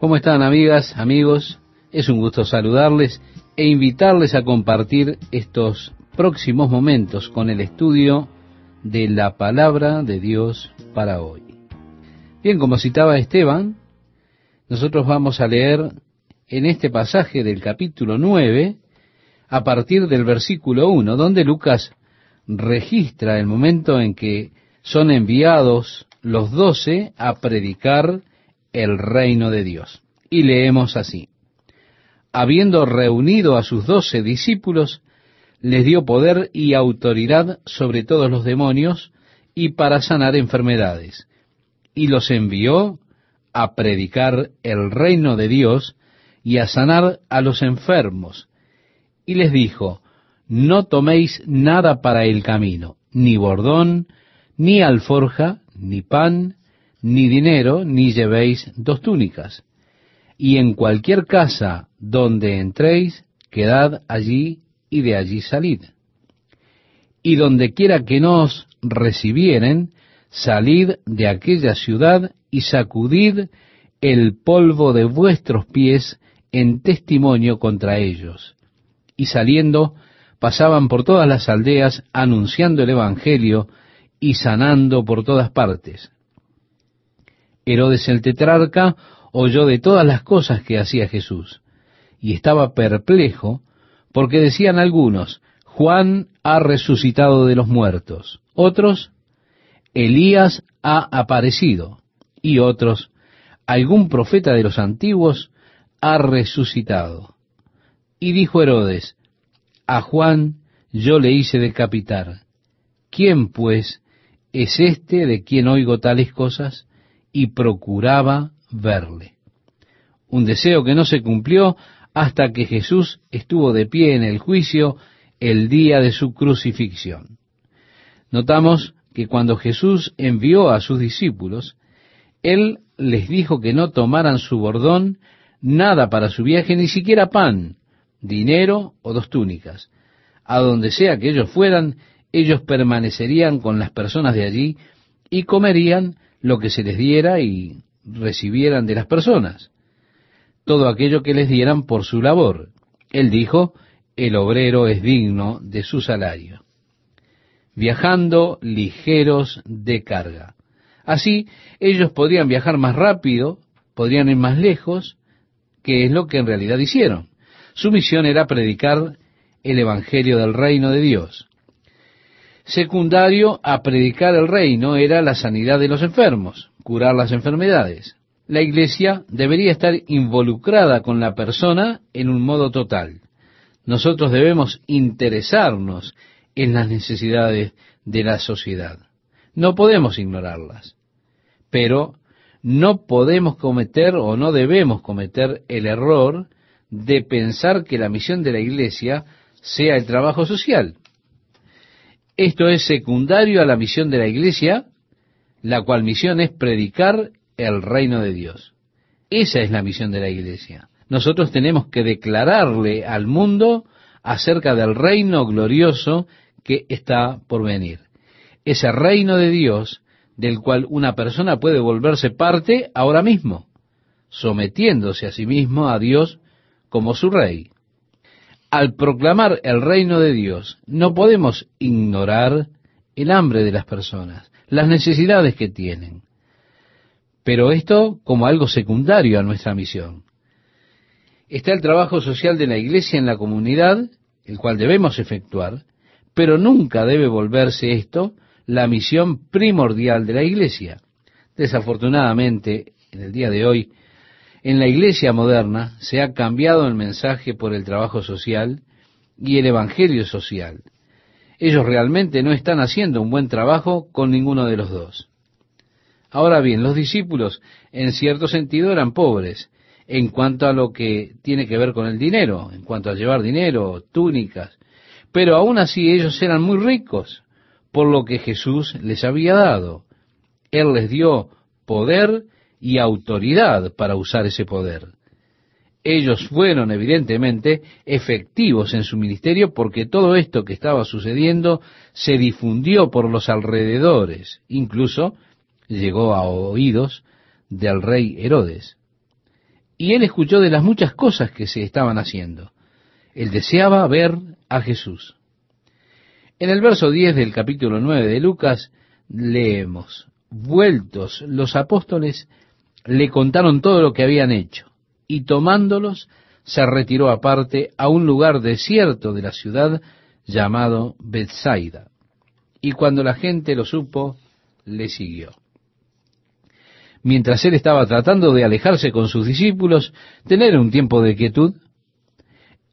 ¿Cómo están amigas, amigos? Es un gusto saludarles e invitarles a compartir estos próximos momentos con el estudio de la palabra de Dios para hoy. Bien, como citaba Esteban, nosotros vamos a leer en este pasaje del capítulo 9, a partir del versículo 1, donde Lucas registra el momento en que son enviados los doce a predicar el reino de Dios. Y leemos así. Habiendo reunido a sus doce discípulos, les dio poder y autoridad sobre todos los demonios y para sanar enfermedades. Y los envió a predicar el reino de Dios y a sanar a los enfermos. Y les dijo, no toméis nada para el camino, ni bordón, ni alforja, ni pan, ni dinero, ni llevéis dos túnicas. Y en cualquier casa donde entréis, quedad allí y de allí salid. Y donde quiera que nos recibieren, salid de aquella ciudad y sacudid el polvo de vuestros pies en testimonio contra ellos. Y saliendo, pasaban por todas las aldeas anunciando el Evangelio y sanando por todas partes. Herodes el tetrarca oyó de todas las cosas que hacía Jesús, y estaba perplejo, porque decían algunos, Juan ha resucitado de los muertos, otros, Elías ha aparecido, y otros, algún profeta de los antiguos ha resucitado. Y dijo Herodes, a Juan yo le hice decapitar. ¿Quién, pues, es este de quien oigo tales cosas? Y procuraba verle. Un deseo que no se cumplió hasta que Jesús estuvo de pie en el juicio el día de su crucifixión. Notamos que cuando Jesús envió a sus discípulos, Él les dijo que no tomaran su bordón, nada para su viaje, ni siquiera pan, dinero o dos túnicas. A donde sea que ellos fueran, ellos permanecerían con las personas de allí y comerían lo que se les diera y recibieran de las personas, todo aquello que les dieran por su labor. Él dijo, el obrero es digno de su salario. Viajando ligeros de carga. Así ellos podrían viajar más rápido, podrían ir más lejos, que es lo que en realidad hicieron. Su misión era predicar el Evangelio del reino de Dios secundario a predicar el reino era la sanidad de los enfermos, curar las enfermedades. La iglesia debería estar involucrada con la persona en un modo total. Nosotros debemos interesarnos en las necesidades de la sociedad. No podemos ignorarlas. Pero no podemos cometer o no debemos cometer el error de pensar que la misión de la iglesia sea el trabajo social. Esto es secundario a la misión de la iglesia, la cual misión es predicar el reino de Dios. Esa es la misión de la iglesia. Nosotros tenemos que declararle al mundo acerca del reino glorioso que está por venir. Ese reino de Dios del cual una persona puede volverse parte ahora mismo, sometiéndose a sí mismo a Dios como su rey al proclamar el reino de Dios, no podemos ignorar el hambre de las personas, las necesidades que tienen. Pero esto como algo secundario a nuestra misión. Está el trabajo social de la iglesia en la comunidad, el cual debemos efectuar, pero nunca debe volverse esto la misión primordial de la iglesia. Desafortunadamente, en el día de hoy, en la iglesia moderna se ha cambiado el mensaje por el trabajo social y el evangelio social. Ellos realmente no están haciendo un buen trabajo con ninguno de los dos. Ahora bien, los discípulos en cierto sentido eran pobres en cuanto a lo que tiene que ver con el dinero, en cuanto a llevar dinero, túnicas, pero aún así ellos eran muy ricos por lo que Jesús les había dado. Él les dio poder y autoridad para usar ese poder. Ellos fueron evidentemente efectivos en su ministerio porque todo esto que estaba sucediendo se difundió por los alrededores, incluso llegó a oídos del rey Herodes. y él escuchó de las muchas cosas que se estaban haciendo. Él deseaba ver a Jesús. En el verso 10 del capítulo 9 de Lucas leemos, vueltos los apóstoles le contaron todo lo que habían hecho, y tomándolos se retiró aparte a un lugar desierto de la ciudad llamado Bethsaida. Y cuando la gente lo supo, le siguió. Mientras él estaba tratando de alejarse con sus discípulos, tener un tiempo de quietud,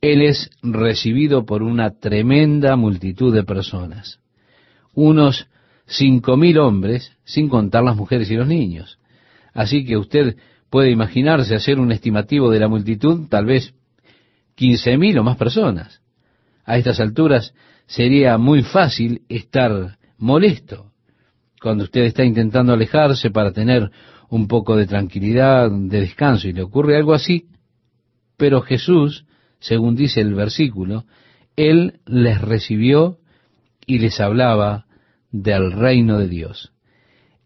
él es recibido por una tremenda multitud de personas. Unos cinco mil hombres, sin contar las mujeres y los niños. Así que usted puede imaginarse hacer un estimativo de la multitud, tal vez quince mil o más personas. A estas alturas sería muy fácil estar molesto cuando usted está intentando alejarse para tener un poco de tranquilidad, de descanso, y le ocurre algo así, pero Jesús, según dice el versículo, Él les recibió y les hablaba del reino de Dios.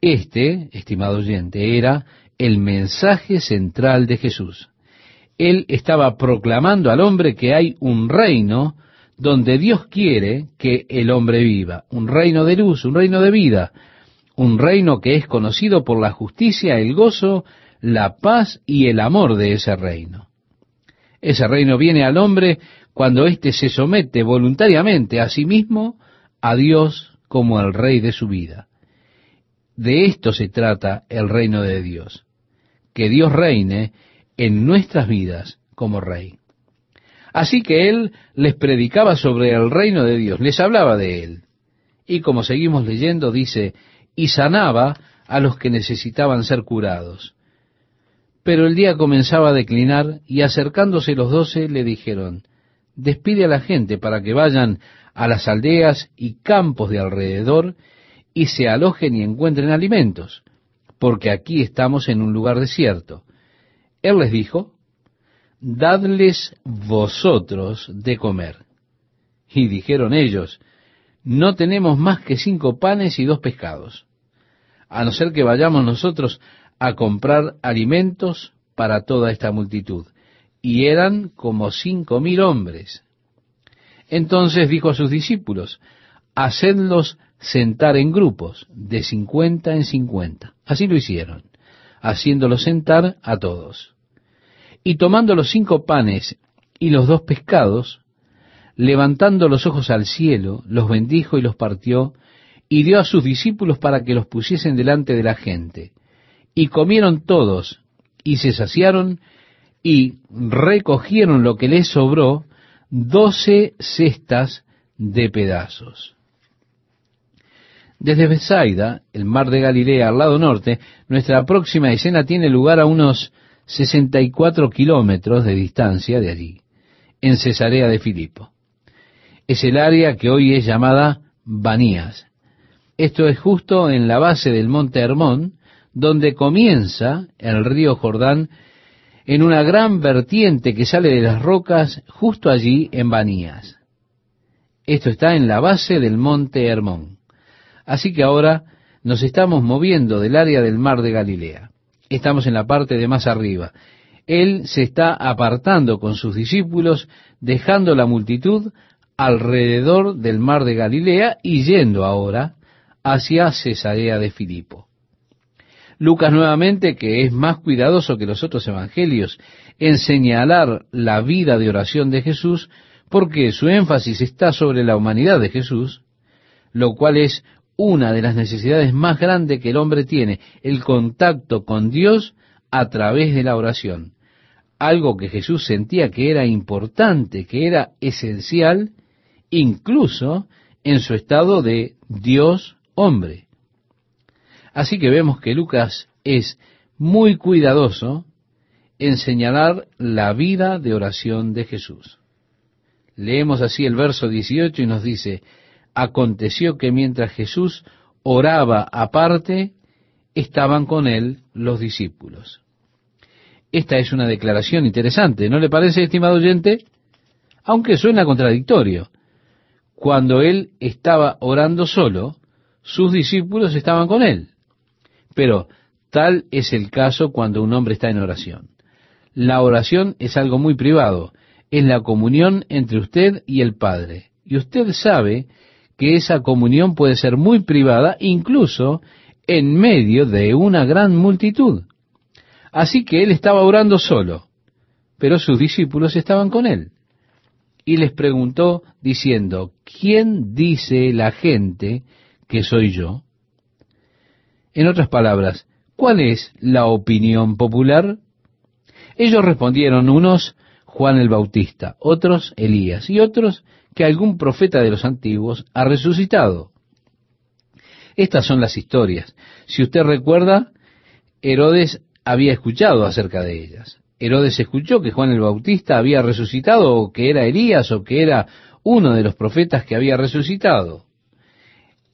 Este, estimado oyente, era el mensaje central de Jesús. Él estaba proclamando al hombre que hay un reino donde Dios quiere que el hombre viva, un reino de luz, un reino de vida, un reino que es conocido por la justicia, el gozo, la paz y el amor de ese reino. Ese reino viene al hombre cuando éste se somete voluntariamente a sí mismo, a Dios como el rey de su vida. De esto se trata el reino de Dios, que Dios reine en nuestras vidas como rey. Así que él les predicaba sobre el reino de Dios, les hablaba de él. Y como seguimos leyendo, dice, y sanaba a los que necesitaban ser curados. Pero el día comenzaba a declinar y acercándose los doce le dijeron, despide a la gente para que vayan a las aldeas y campos de alrededor y se alojen y encuentren alimentos, porque aquí estamos en un lugar desierto. Él les dijo, dadles vosotros de comer. Y dijeron ellos, no tenemos más que cinco panes y dos pescados, a no ser que vayamos nosotros a comprar alimentos para toda esta multitud. Y eran como cinco mil hombres. Entonces dijo a sus discípulos, hacedlos sentar en grupos, de cincuenta en cincuenta. Así lo hicieron, haciéndolos sentar a todos. Y tomando los cinco panes y los dos pescados, levantando los ojos al cielo, los bendijo y los partió, y dio a sus discípulos para que los pusiesen delante de la gente. Y comieron todos, y se saciaron, y recogieron lo que les sobró, doce cestas de pedazos. Desde Bethsaida, el mar de Galilea al lado norte, nuestra próxima escena tiene lugar a unos 64 kilómetros de distancia de allí, en Cesarea de Filipo es el área que hoy es llamada Banías. Esto es justo en la base del monte Hermón, donde comienza el río Jordán en una gran vertiente que sale de las rocas justo allí en Banías. Esto está en la base del monte Hermón. Así que ahora nos estamos moviendo del área del mar de Galilea. Estamos en la parte de más arriba. Él se está apartando con sus discípulos, dejando la multitud alrededor del mar de Galilea y yendo ahora hacia Cesarea de Filipo. Lucas nuevamente, que es más cuidadoso que los otros evangelios en señalar la vida de oración de Jesús, porque su énfasis está sobre la humanidad de Jesús, lo cual es una de las necesidades más grandes que el hombre tiene, el contacto con Dios a través de la oración. Algo que Jesús sentía que era importante, que era esencial incluso en su estado de Dios hombre. Así que vemos que Lucas es muy cuidadoso en señalar la vida de oración de Jesús. Leemos así el verso 18 y nos dice, aconteció que mientras Jesús oraba aparte, estaban con él los discípulos. Esta es una declaración interesante, ¿no le parece, estimado oyente? Aunque suena contradictorio cuando él estaba orando solo, sus discípulos estaban con él. Pero tal es el caso cuando un hombre está en oración. La oración es algo muy privado, es la comunión entre usted y el Padre. Y usted sabe que esa comunión puede ser muy privada, incluso en medio de una gran multitud. Así que él estaba orando solo, pero sus discípulos estaban con él. Y les preguntó diciendo, ¿quién dice la gente que soy yo? En otras palabras, ¿cuál es la opinión popular? Ellos respondieron unos Juan el Bautista, otros Elías y otros que algún profeta de los antiguos ha resucitado. Estas son las historias. Si usted recuerda, Herodes había escuchado acerca de ellas. Herodes escuchó que Juan el Bautista había resucitado o que era Elías o que era uno de los profetas que había resucitado.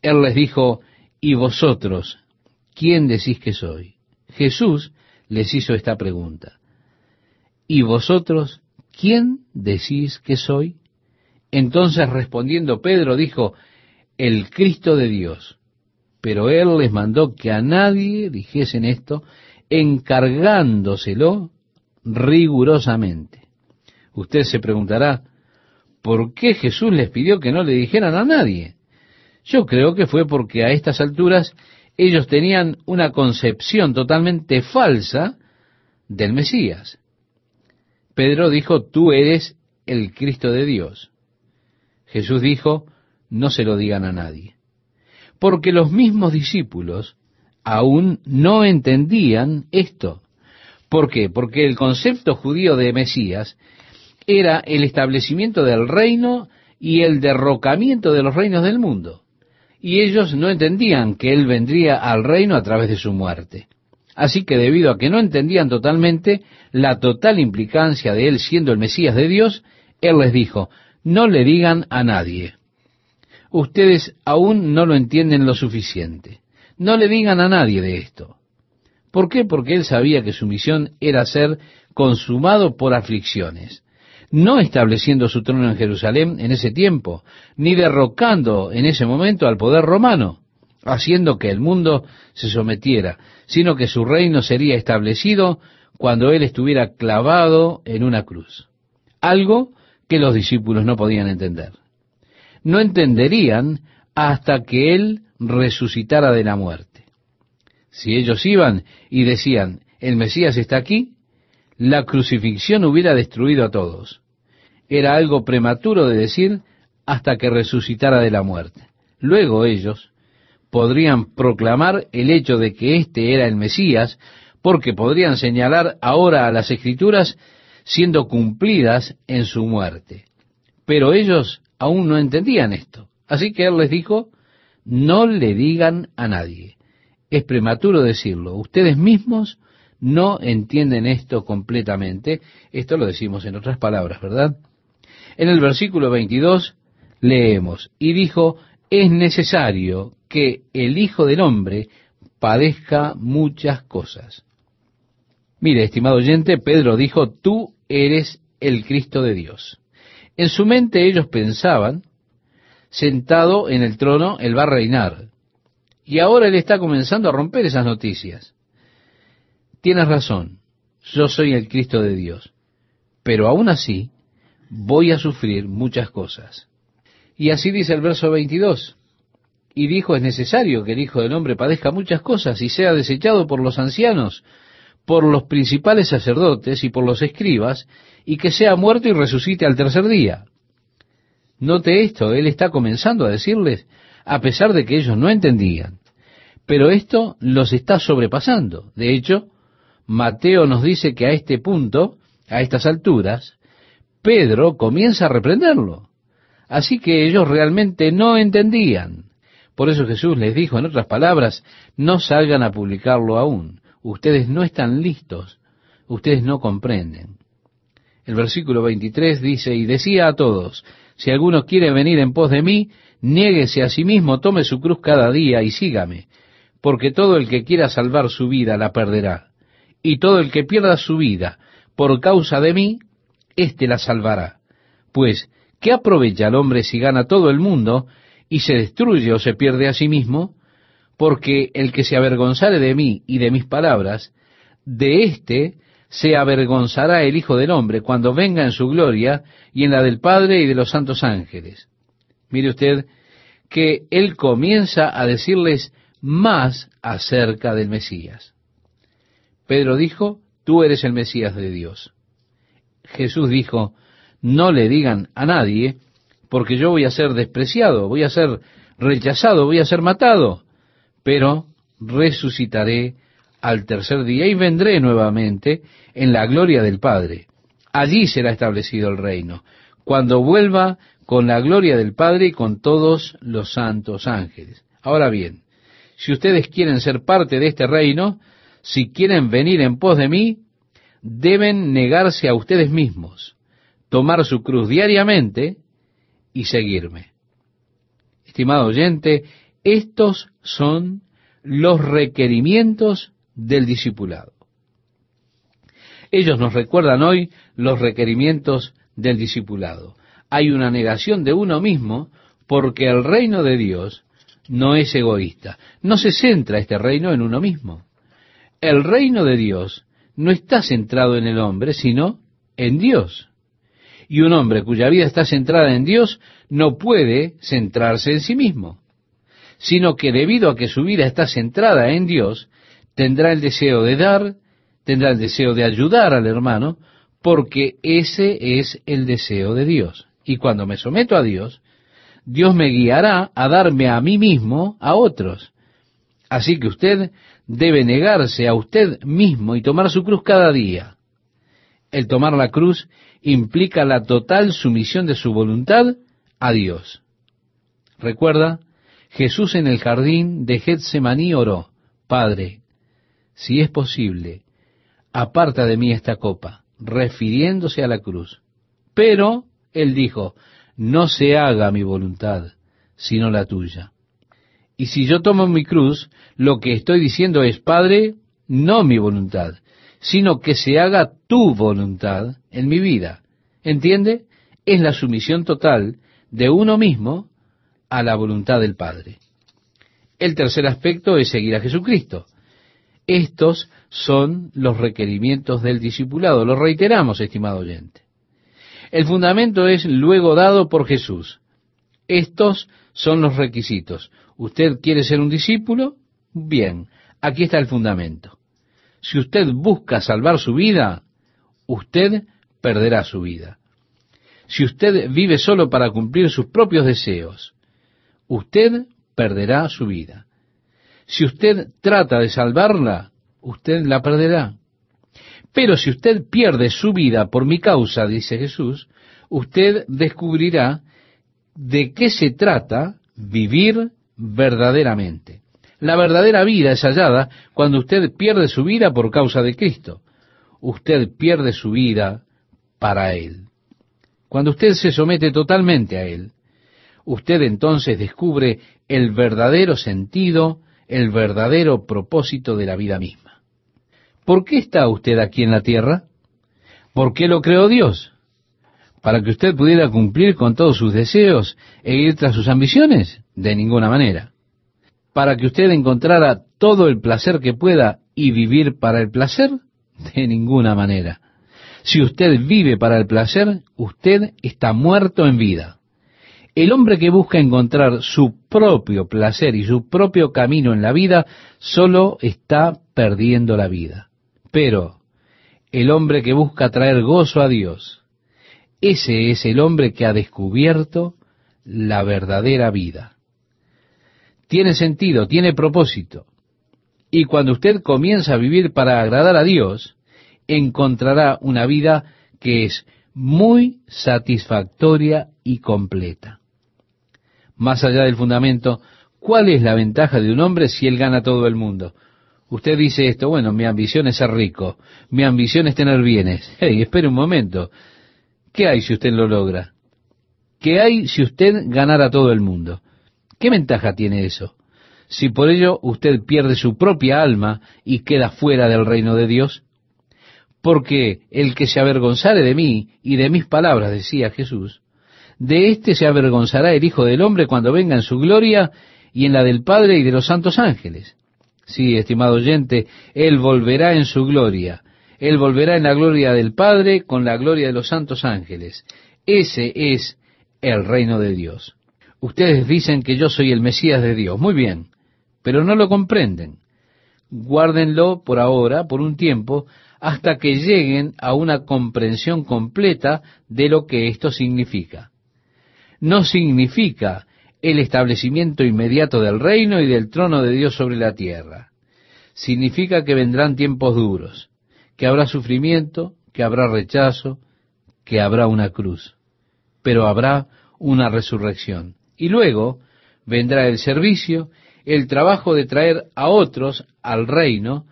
Él les dijo, ¿y vosotros quién decís que soy? Jesús les hizo esta pregunta. ¿Y vosotros quién decís que soy? Entonces respondiendo Pedro dijo, el Cristo de Dios. Pero él les mandó que a nadie dijesen esto, encargándoselo rigurosamente. Usted se preguntará, ¿por qué Jesús les pidió que no le dijeran a nadie? Yo creo que fue porque a estas alturas ellos tenían una concepción totalmente falsa del Mesías. Pedro dijo, tú eres el Cristo de Dios. Jesús dijo, no se lo digan a nadie. Porque los mismos discípulos aún no entendían esto. ¿Por qué? Porque el concepto judío de Mesías era el establecimiento del reino y el derrocamiento de los reinos del mundo. Y ellos no entendían que Él vendría al reino a través de su muerte. Así que debido a que no entendían totalmente la total implicancia de Él siendo el Mesías de Dios, Él les dijo, no le digan a nadie. Ustedes aún no lo entienden lo suficiente. No le digan a nadie de esto. ¿Por qué? Porque él sabía que su misión era ser consumado por aflicciones, no estableciendo su trono en Jerusalén en ese tiempo, ni derrocando en ese momento al poder romano, haciendo que el mundo se sometiera, sino que su reino sería establecido cuando él estuviera clavado en una cruz. Algo que los discípulos no podían entender. No entenderían hasta que Él resucitara de la muerte. Si ellos iban y decían, el Mesías está aquí, la crucifixión hubiera destruido a todos. Era algo prematuro de decir hasta que resucitara de la muerte. Luego ellos podrían proclamar el hecho de que éste era el Mesías, porque podrían señalar ahora a las Escrituras siendo cumplidas en su muerte. Pero ellos aún no entendían esto. Así que él les dijo, no le digan a nadie. Es prematuro decirlo. Ustedes mismos no entienden esto completamente. Esto lo decimos en otras palabras, ¿verdad? En el versículo 22 leemos, y dijo, es necesario que el Hijo del Hombre padezca muchas cosas. Mire, estimado oyente, Pedro dijo, tú eres el Cristo de Dios. En su mente ellos pensaban, sentado en el trono, Él va a reinar. Y ahora Él está comenzando a romper esas noticias. Tienes razón, yo soy el Cristo de Dios, pero aún así voy a sufrir muchas cosas. Y así dice el verso 22. Y dijo, es necesario que el Hijo del Hombre padezca muchas cosas y sea desechado por los ancianos, por los principales sacerdotes y por los escribas, y que sea muerto y resucite al tercer día. Note esto, él está comenzando a decirles, a pesar de que ellos no entendían. Pero esto los está sobrepasando. De hecho, Mateo nos dice que a este punto, a estas alturas, Pedro comienza a reprenderlo. Así que ellos realmente no entendían. Por eso Jesús les dijo, en otras palabras, no salgan a publicarlo aún ustedes no están listos, ustedes no comprenden. El versículo 23 dice, y decía a todos, si alguno quiere venir en pos de mí, niéguese a sí mismo, tome su cruz cada día y sígame, porque todo el que quiera salvar su vida la perderá, y todo el que pierda su vida por causa de mí, éste la salvará. Pues, ¿qué aprovecha el hombre si gana todo el mundo y se destruye o se pierde a sí mismo? Porque el que se avergonzare de mí y de mis palabras, de éste se avergonzará el Hijo del Hombre cuando venga en su gloria y en la del Padre y de los santos ángeles. Mire usted que Él comienza a decirles más acerca del Mesías. Pedro dijo, tú eres el Mesías de Dios. Jesús dijo, no le digan a nadie, porque yo voy a ser despreciado, voy a ser rechazado, voy a ser matado, pero resucitaré al tercer día y vendré nuevamente en la gloria del Padre. Allí será establecido el reino, cuando vuelva con la gloria del Padre y con todos los santos ángeles. Ahora bien, si ustedes quieren ser parte de este reino, si quieren venir en pos de mí, deben negarse a ustedes mismos, tomar su cruz diariamente y seguirme. Estimado oyente, estos son los requerimientos del discipulado. Ellos nos recuerdan hoy los requerimientos del discipulado. Hay una negación de uno mismo porque el reino de Dios no es egoísta. No se centra este reino en uno mismo. El reino de Dios no está centrado en el hombre, sino en Dios. Y un hombre cuya vida está centrada en Dios no puede centrarse en sí mismo, sino que debido a que su vida está centrada en Dios, tendrá el deseo de dar, tendrá el deseo de ayudar al hermano, porque ese es el deseo de Dios. Y cuando me someto a Dios, Dios me guiará a darme a mí mismo a otros. Así que usted debe negarse a usted mismo y tomar su cruz cada día. El tomar la cruz implica la total sumisión de su voluntad a Dios. Recuerda, Jesús en el jardín de Getsemaní oró, Padre, si es posible, aparta de mí esta copa, refiriéndose a la cruz. Pero, él dijo, no se haga mi voluntad, sino la tuya. Y si yo tomo mi cruz, lo que estoy diciendo es, Padre, no mi voluntad, sino que se haga tu voluntad en mi vida. ¿Entiende? Es la sumisión total de uno mismo a la voluntad del Padre. El tercer aspecto es seguir a Jesucristo. Estos son los requerimientos del discipulado. Lo reiteramos, estimado oyente. El fundamento es luego dado por Jesús. Estos son los requisitos. ¿Usted quiere ser un discípulo? Bien, aquí está el fundamento. Si usted busca salvar su vida, usted perderá su vida. Si usted vive solo para cumplir sus propios deseos, usted perderá su vida. Si usted trata de salvarla, usted la perderá. Pero si usted pierde su vida por mi causa, dice Jesús, usted descubrirá de qué se trata vivir verdaderamente. La verdadera vida es hallada cuando usted pierde su vida por causa de Cristo. Usted pierde su vida para Él. Cuando usted se somete totalmente a Él, usted entonces descubre el verdadero sentido, el verdadero propósito de la vida misma. ¿Por qué está usted aquí en la tierra? ¿Por qué lo creó Dios? ¿Para que usted pudiera cumplir con todos sus deseos e ir tras sus ambiciones? De ninguna manera. ¿Para que usted encontrara todo el placer que pueda y vivir para el placer? De ninguna manera. Si usted vive para el placer, usted está muerto en vida. El hombre que busca encontrar su propio placer y su propio camino en la vida, solo está perdiendo la vida. Pero el hombre que busca traer gozo a Dios, ese es el hombre que ha descubierto la verdadera vida tiene sentido, tiene propósito. Y cuando usted comienza a vivir para agradar a Dios, encontrará una vida que es muy satisfactoria y completa. Más allá del fundamento, ¿cuál es la ventaja de un hombre si él gana todo el mundo? Usted dice esto, bueno, mi ambición es ser rico, mi ambición es tener bienes. Hey, espere un momento. ¿Qué hay si usted lo logra? ¿Qué hay si usted ganara todo el mundo? ¿Qué ventaja tiene eso? Si por ello usted pierde su propia alma y queda fuera del reino de Dios, porque el que se avergonzare de mí y de mis palabras, decía Jesús, de éste se avergonzará el Hijo del Hombre cuando venga en su gloria y en la del Padre y de los santos ángeles. Sí, estimado oyente, Él volverá en su gloria, Él volverá en la gloria del Padre con la gloria de los santos ángeles. Ese es el reino de Dios. Ustedes dicen que yo soy el Mesías de Dios. Muy bien, pero no lo comprenden. Guárdenlo por ahora, por un tiempo, hasta que lleguen a una comprensión completa de lo que esto significa. No significa el establecimiento inmediato del reino y del trono de Dios sobre la tierra. Significa que vendrán tiempos duros, que habrá sufrimiento, que habrá rechazo, que habrá una cruz, pero habrá una resurrección. Y luego vendrá el servicio, el trabajo de traer a otros al reino,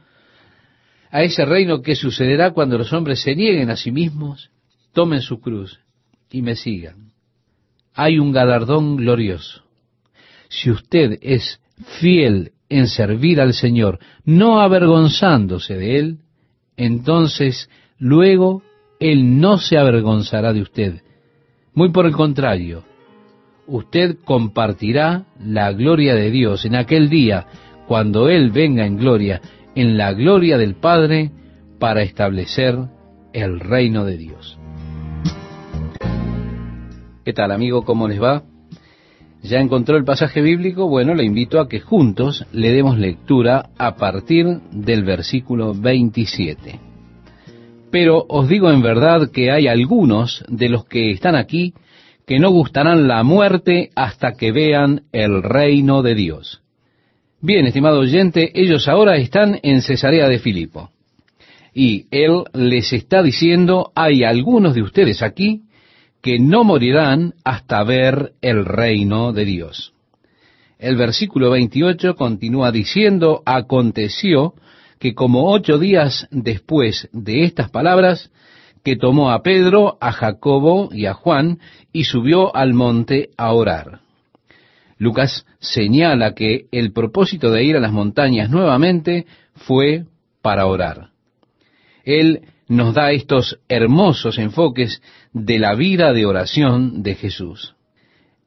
a ese reino que sucederá cuando los hombres se nieguen a sí mismos, tomen su cruz y me sigan. Hay un galardón glorioso. Si usted es fiel en servir al Señor, no avergonzándose de Él, entonces luego Él no se avergonzará de usted. Muy por el contrario, usted compartirá la gloria de Dios en aquel día, cuando Él venga en gloria en la gloria del Padre para establecer el reino de Dios. ¿Qué tal amigo? ¿Cómo les va? ¿Ya encontró el pasaje bíblico? Bueno, le invito a que juntos le demos lectura a partir del versículo 27. Pero os digo en verdad que hay algunos de los que están aquí que no gustarán la muerte hasta que vean el reino de Dios. Bien, estimado oyente, ellos ahora están en Cesarea de Filipo. Y él les está diciendo, hay algunos de ustedes aquí que no morirán hasta ver el reino de Dios. El versículo 28 continúa diciendo, aconteció que como ocho días después de estas palabras, que tomó a Pedro, a Jacobo y a Juan y subió al monte a orar. Lucas señala que el propósito de ir a las montañas nuevamente fue para orar. Él nos da estos hermosos enfoques de la vida de oración de Jesús.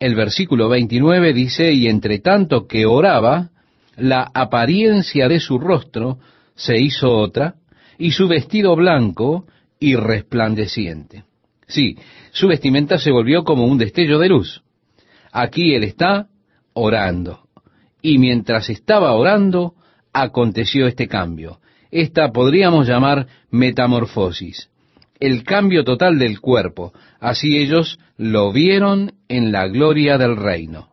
El versículo 29 dice, y entre tanto que oraba, la apariencia de su rostro se hizo otra, y su vestido blanco y resplandeciente. Sí, su vestimenta se volvió como un destello de luz. Aquí él está orando. Y mientras estaba orando, aconteció este cambio. Esta podríamos llamar metamorfosis, el cambio total del cuerpo. Así ellos lo vieron en la gloria del reino.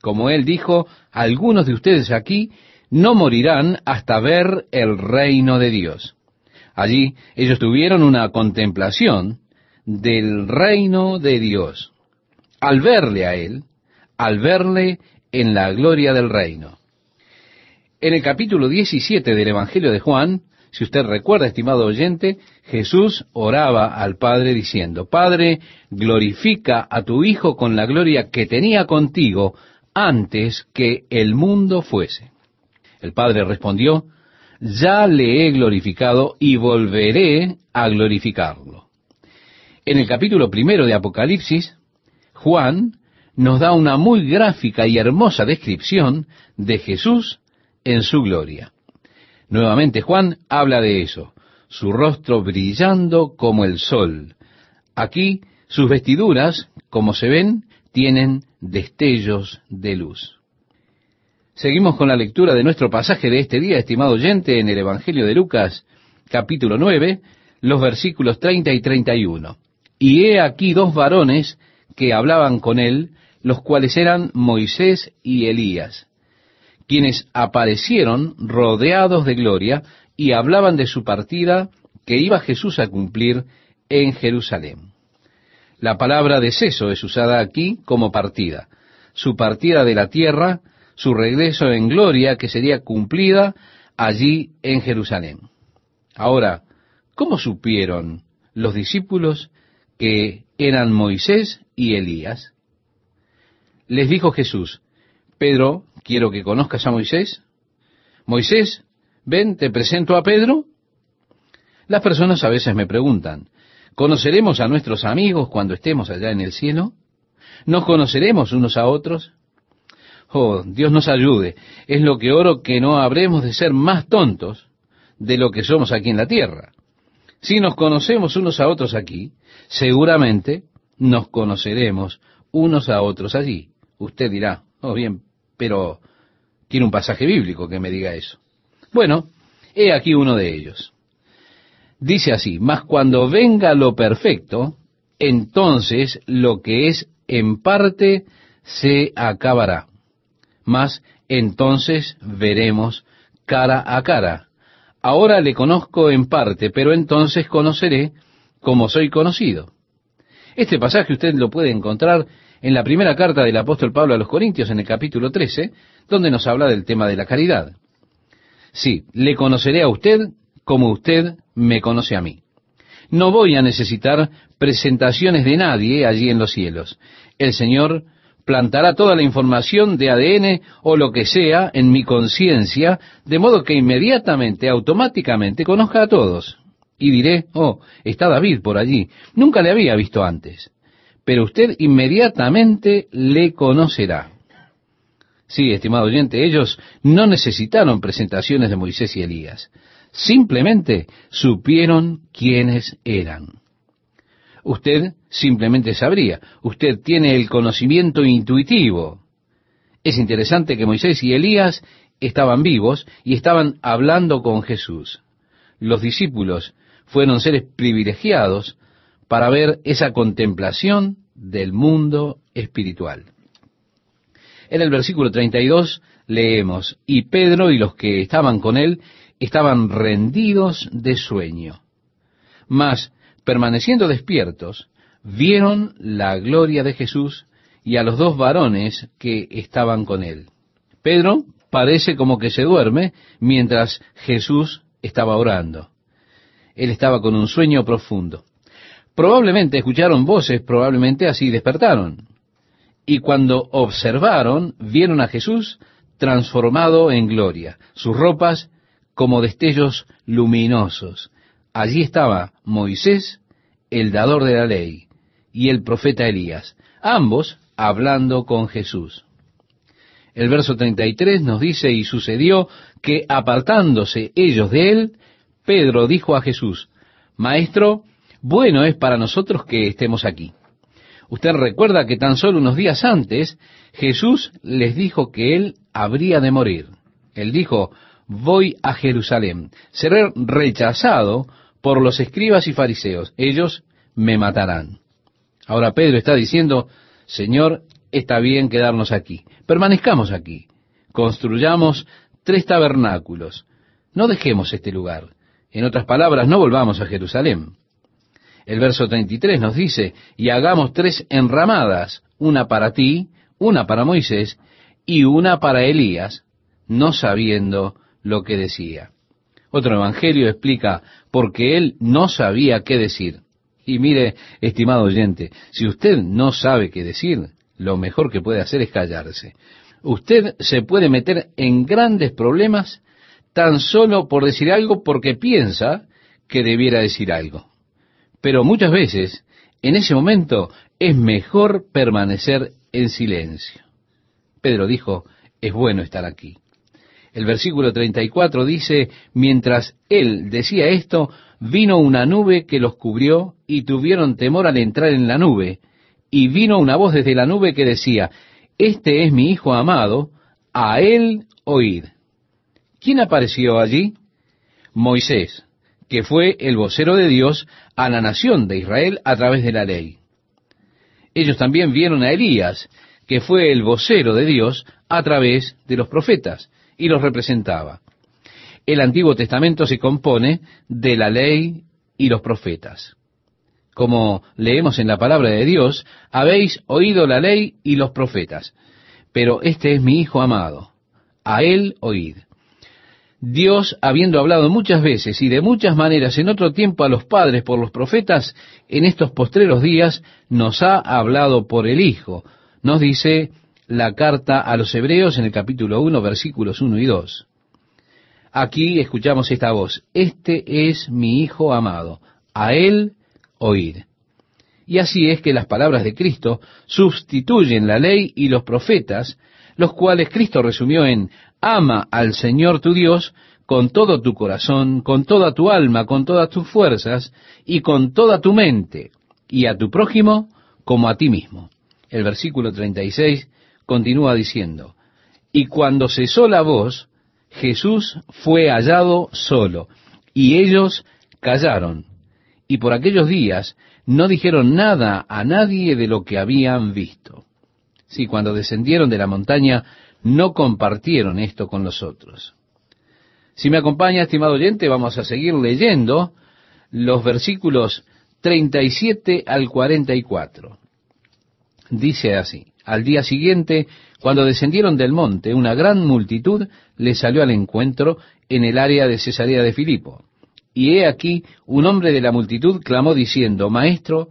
Como él dijo, algunos de ustedes aquí no morirán hasta ver el reino de Dios. Allí ellos tuvieron una contemplación del reino de Dios. Al verle a él, al verle en la gloria del reino. En el capítulo 17 del Evangelio de Juan, si usted recuerda, estimado oyente, Jesús oraba al Padre diciendo, Padre, glorifica a tu Hijo con la gloria que tenía contigo antes que el mundo fuese. El Padre respondió, ya le he glorificado y volveré a glorificarlo. En el capítulo primero de Apocalipsis, Juan nos da una muy gráfica y hermosa descripción de Jesús en su gloria. Nuevamente Juan habla de eso, su rostro brillando como el sol. Aquí sus vestiduras, como se ven, tienen destellos de luz. Seguimos con la lectura de nuestro pasaje de este día, estimado oyente, en el Evangelio de Lucas, capítulo 9, los versículos 30 y 31. Y he aquí dos varones que hablaban con él, los cuales eran Moisés y Elías, quienes aparecieron rodeados de gloria y hablaban de su partida que iba Jesús a cumplir en Jerusalén. La palabra deceso es usada aquí como partida, su partida de la tierra, su regreso en gloria que sería cumplida allí en Jerusalén. Ahora, ¿cómo supieron los discípulos que eran Moisés y Elías? les dijo Jesús, Pedro, quiero que conozcas a Moisés. Moisés, ven, te presento a Pedro. Las personas a veces me preguntan, ¿conoceremos a nuestros amigos cuando estemos allá en el cielo? ¿Nos conoceremos unos a otros? Oh, Dios nos ayude. Es lo que oro que no habremos de ser más tontos de lo que somos aquí en la tierra. Si nos conocemos unos a otros aquí, seguramente nos conoceremos unos a otros allí. Usted dirá, oh bien, pero tiene un pasaje bíblico que me diga eso. Bueno, he aquí uno de ellos. Dice así, mas cuando venga lo perfecto, entonces lo que es en parte se acabará. Mas entonces veremos cara a cara. Ahora le conozco en parte, pero entonces conoceré como soy conocido. Este pasaje usted lo puede encontrar en la primera carta del apóstol Pablo a los Corintios, en el capítulo 13, donde nos habla del tema de la caridad. Sí, le conoceré a usted como usted me conoce a mí. No voy a necesitar presentaciones de nadie allí en los cielos. El Señor plantará toda la información de ADN o lo que sea en mi conciencia, de modo que inmediatamente, automáticamente, conozca a todos. Y diré, oh, está David por allí. Nunca le había visto antes. Pero usted inmediatamente le conocerá. Sí, estimado oyente, ellos no necesitaron presentaciones de Moisés y Elías. Simplemente supieron quiénes eran. Usted simplemente sabría. Usted tiene el conocimiento intuitivo. Es interesante que Moisés y Elías estaban vivos y estaban hablando con Jesús. Los discípulos fueron seres privilegiados para ver esa contemplación del mundo espiritual. En el versículo 32 leemos, y Pedro y los que estaban con él estaban rendidos de sueño. Mas, permaneciendo despiertos, vieron la gloria de Jesús y a los dos varones que estaban con él. Pedro parece como que se duerme mientras Jesús estaba orando. Él estaba con un sueño profundo. Probablemente escucharon voces, probablemente así despertaron. Y cuando observaron, vieron a Jesús transformado en gloria, sus ropas como destellos luminosos. Allí estaba Moisés, el dador de la ley, y el profeta Elías, ambos hablando con Jesús. El verso 33 nos dice, y sucedió que apartándose ellos de él, Pedro dijo a Jesús, Maestro, bueno es para nosotros que estemos aquí. Usted recuerda que tan solo unos días antes Jesús les dijo que él habría de morir. Él dijo, voy a Jerusalén, seré rechazado por los escribas y fariseos, ellos me matarán. Ahora Pedro está diciendo, Señor, está bien quedarnos aquí, permanezcamos aquí, construyamos tres tabernáculos, no dejemos este lugar. En otras palabras, no volvamos a Jerusalén. El verso 33 nos dice, y hagamos tres enramadas, una para ti, una para Moisés y una para Elías, no sabiendo lo que decía. Otro evangelio explica, porque él no sabía qué decir. Y mire, estimado oyente, si usted no sabe qué decir, lo mejor que puede hacer es callarse. Usted se puede meter en grandes problemas tan solo por decir algo porque piensa que debiera decir algo. Pero muchas veces, en ese momento, es mejor permanecer en silencio. Pedro dijo, es bueno estar aquí. El versículo 34 dice, mientras él decía esto, vino una nube que los cubrió y tuvieron temor al entrar en la nube. Y vino una voz desde la nube que decía, Este es mi Hijo amado, a él oíd. ¿Quién apareció allí? Moisés, que fue el vocero de Dios a la nación de Israel a través de la ley. Ellos también vieron a Elías, que fue el vocero de Dios a través de los profetas y los representaba. El Antiguo Testamento se compone de la ley y los profetas. Como leemos en la palabra de Dios, habéis oído la ley y los profetas, pero este es mi Hijo amado, a él oíd. Dios, habiendo hablado muchas veces y de muchas maneras en otro tiempo a los padres por los profetas, en estos postreros días nos ha hablado por el Hijo. Nos dice la carta a los Hebreos en el capítulo 1, versículos 1 y 2. Aquí escuchamos esta voz, este es mi Hijo amado, a él oír. Y así es que las palabras de Cristo sustituyen la ley y los profetas, los cuales Cristo resumió en ama al Señor tu Dios con todo tu corazón, con toda tu alma, con todas tus fuerzas y con toda tu mente, y a tu prójimo como a ti mismo. El versículo 36 continúa diciendo, y cuando cesó la voz, Jesús fue hallado solo, y ellos callaron, y por aquellos días no dijeron nada a nadie de lo que habían visto. Sí, cuando descendieron de la montaña, no compartieron esto con los otros. Si me acompaña, estimado oyente, vamos a seguir leyendo los versículos 37 al 44. Dice así, al día siguiente, cuando descendieron del monte, una gran multitud les salió al encuentro en el área de Cesarea de Filipo. Y he aquí, un hombre de la multitud clamó diciendo, Maestro,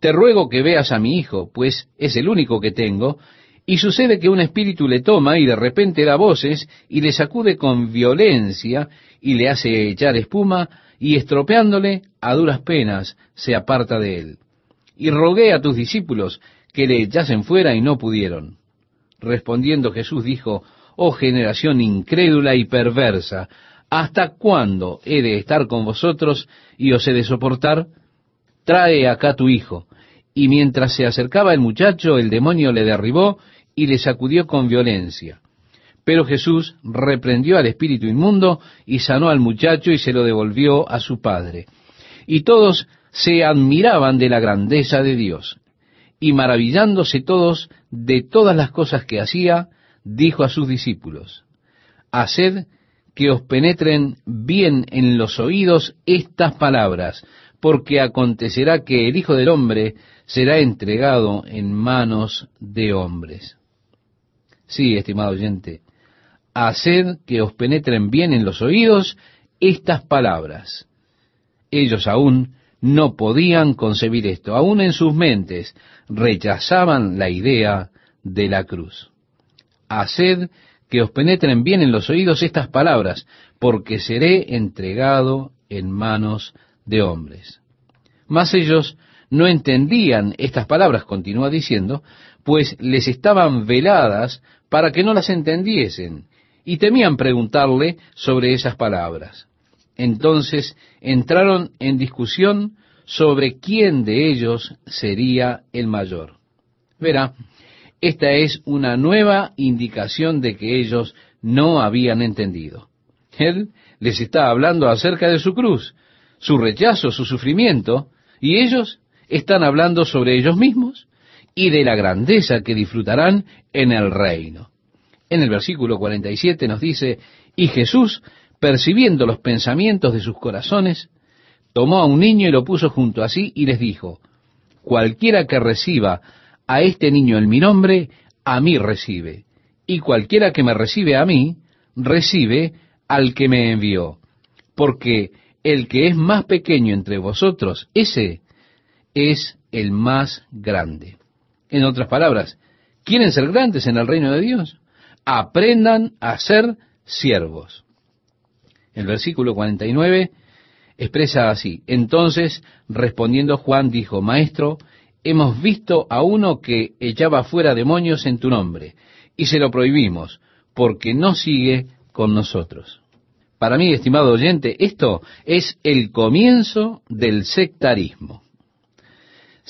te ruego que veas a mi hijo, pues es el único que tengo, y sucede que un espíritu le toma y de repente da voces y le sacude con violencia y le hace echar espuma y estropeándole a duras penas se aparta de él. Y rogué a tus discípulos que le echasen fuera y no pudieron. Respondiendo Jesús dijo, Oh generación incrédula y perversa, ¿hasta cuándo he de estar con vosotros y os he de soportar? Trae acá tu hijo. Y mientras se acercaba el muchacho, el demonio le derribó y le sacudió con violencia. Pero Jesús reprendió al espíritu inmundo y sanó al muchacho y se lo devolvió a su padre. Y todos se admiraban de la grandeza de Dios. Y maravillándose todos de todas las cosas que hacía, dijo a sus discípulos, Haced que os penetren bien en los oídos estas palabras, porque acontecerá que el Hijo del Hombre será entregado en manos de hombres. Sí, estimado oyente, haced que os penetren bien en los oídos estas palabras. Ellos aún no podían concebir esto, aún en sus mentes rechazaban la idea de la cruz. Haced que os penetren bien en los oídos estas palabras, porque seré entregado en manos de hombres. Mas ellos no entendían estas palabras, continúa diciendo, pues les estaban veladas para que no las entendiesen, y temían preguntarle sobre esas palabras. Entonces entraron en discusión sobre quién de ellos sería el mayor. Verá, esta es una nueva indicación de que ellos no habían entendido. Él les está hablando acerca de su cruz, su rechazo, su sufrimiento, y ellos están hablando sobre ellos mismos y de la grandeza que disfrutarán en el reino. En el versículo 47 nos dice, y Jesús, percibiendo los pensamientos de sus corazones, tomó a un niño y lo puso junto a sí y les dijo, cualquiera que reciba a este niño en mi nombre, a mí recibe, y cualquiera que me recibe a mí, recibe al que me envió, porque el que es más pequeño entre vosotros, ese es el más grande. En otras palabras, ¿quieren ser grandes en el reino de Dios? Aprendan a ser siervos. El versículo 49 expresa así. Entonces, respondiendo Juan, dijo, Maestro, hemos visto a uno que echaba fuera demonios en tu nombre, y se lo prohibimos, porque no sigue con nosotros. Para mí, estimado oyente, esto es el comienzo del sectarismo.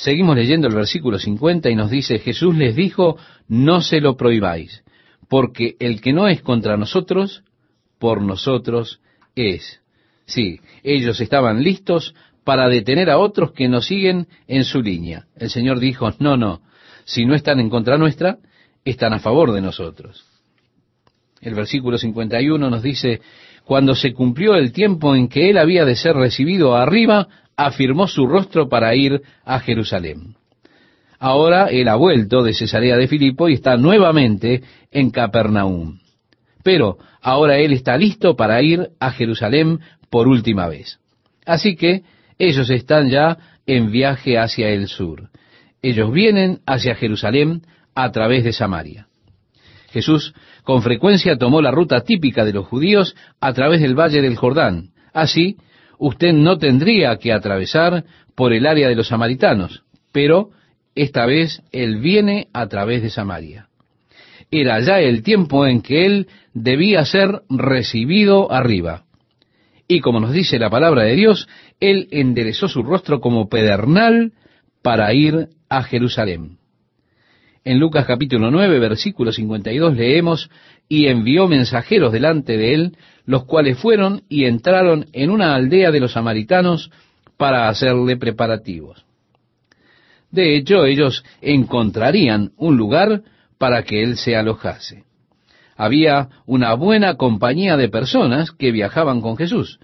Seguimos leyendo el versículo 50 y nos dice, Jesús les dijo, no se lo prohibáis, porque el que no es contra nosotros, por nosotros es. Sí, ellos estaban listos para detener a otros que nos siguen en su línea. El Señor dijo, no, no, si no están en contra nuestra, están a favor de nosotros. El versículo 51 nos dice, cuando se cumplió el tiempo en que él había de ser recibido arriba, afirmó su rostro para ir a Jerusalén. Ahora él ha vuelto de Cesarea de Filipo y está nuevamente en Capernaum. Pero ahora él está listo para ir a Jerusalén por última vez. Así que ellos están ya en viaje hacia el sur. Ellos vienen hacia Jerusalén a través de Samaria. Jesús con frecuencia tomó la ruta típica de los judíos a través del valle del Jordán. Así, usted no tendría que atravesar por el área de los samaritanos, pero esta vez él viene a través de Samaria. era ya el tiempo en que él debía ser recibido arriba. Y como nos dice la palabra de Dios, él enderezó su rostro como pedernal para ir a Jerusalén. En Lucas capítulo 9, versículo 52 leemos, y envió mensajeros delante de él, los cuales fueron y entraron en una aldea de los samaritanos para hacerle preparativos. De hecho, ellos encontrarían un lugar para que él se alojase. Había una buena compañía de personas que viajaban con Jesús.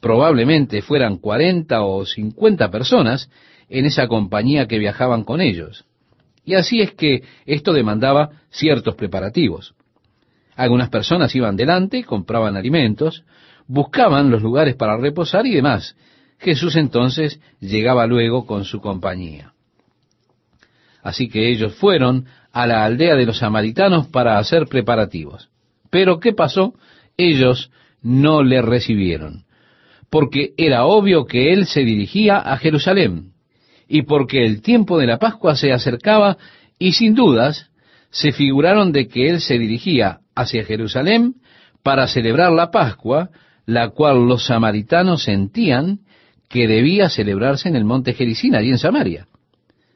Probablemente fueran cuarenta o cincuenta personas en esa compañía que viajaban con ellos. Y así es que esto demandaba ciertos preparativos. Algunas personas iban delante, compraban alimentos, buscaban los lugares para reposar y demás. Jesús entonces llegaba luego con su compañía. Así que ellos fueron a la aldea de los samaritanos para hacer preparativos. Pero ¿qué pasó? Ellos no le recibieron, porque era obvio que él se dirigía a Jerusalén, y porque el tiempo de la Pascua se acercaba, y sin dudas se figuraron de que él se dirigía hacia Jerusalén para celebrar la Pascua, la cual los samaritanos sentían que debía celebrarse en el monte Jericín, allí en Samaria.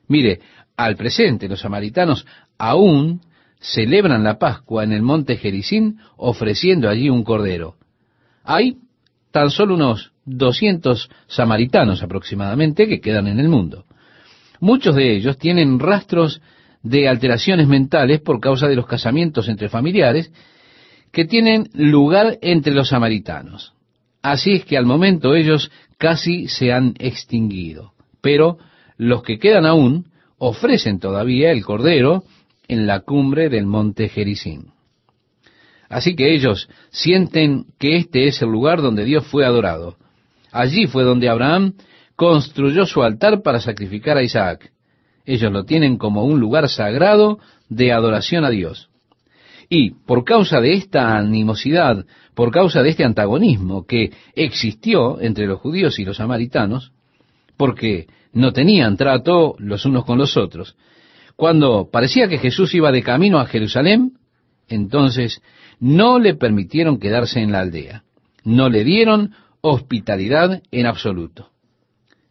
Mire, al presente los samaritanos aún celebran la Pascua en el monte Jericín ofreciendo allí un cordero. Hay tan solo unos 200 samaritanos aproximadamente que quedan en el mundo. Muchos de ellos tienen rastros de alteraciones mentales por causa de los casamientos entre familiares que tienen lugar entre los samaritanos. Así es que al momento ellos casi se han extinguido. Pero los que quedan aún ofrecen todavía el cordero en la cumbre del monte Jericín. Así que ellos sienten que este es el lugar donde Dios fue adorado. Allí fue donde Abraham construyó su altar para sacrificar a Isaac. Ellos lo tienen como un lugar sagrado de adoración a Dios. Y por causa de esta animosidad, por causa de este antagonismo que existió entre los judíos y los samaritanos, porque no tenían trato los unos con los otros. Cuando parecía que Jesús iba de camino a Jerusalén, entonces no le permitieron quedarse en la aldea. No le dieron hospitalidad en absoluto.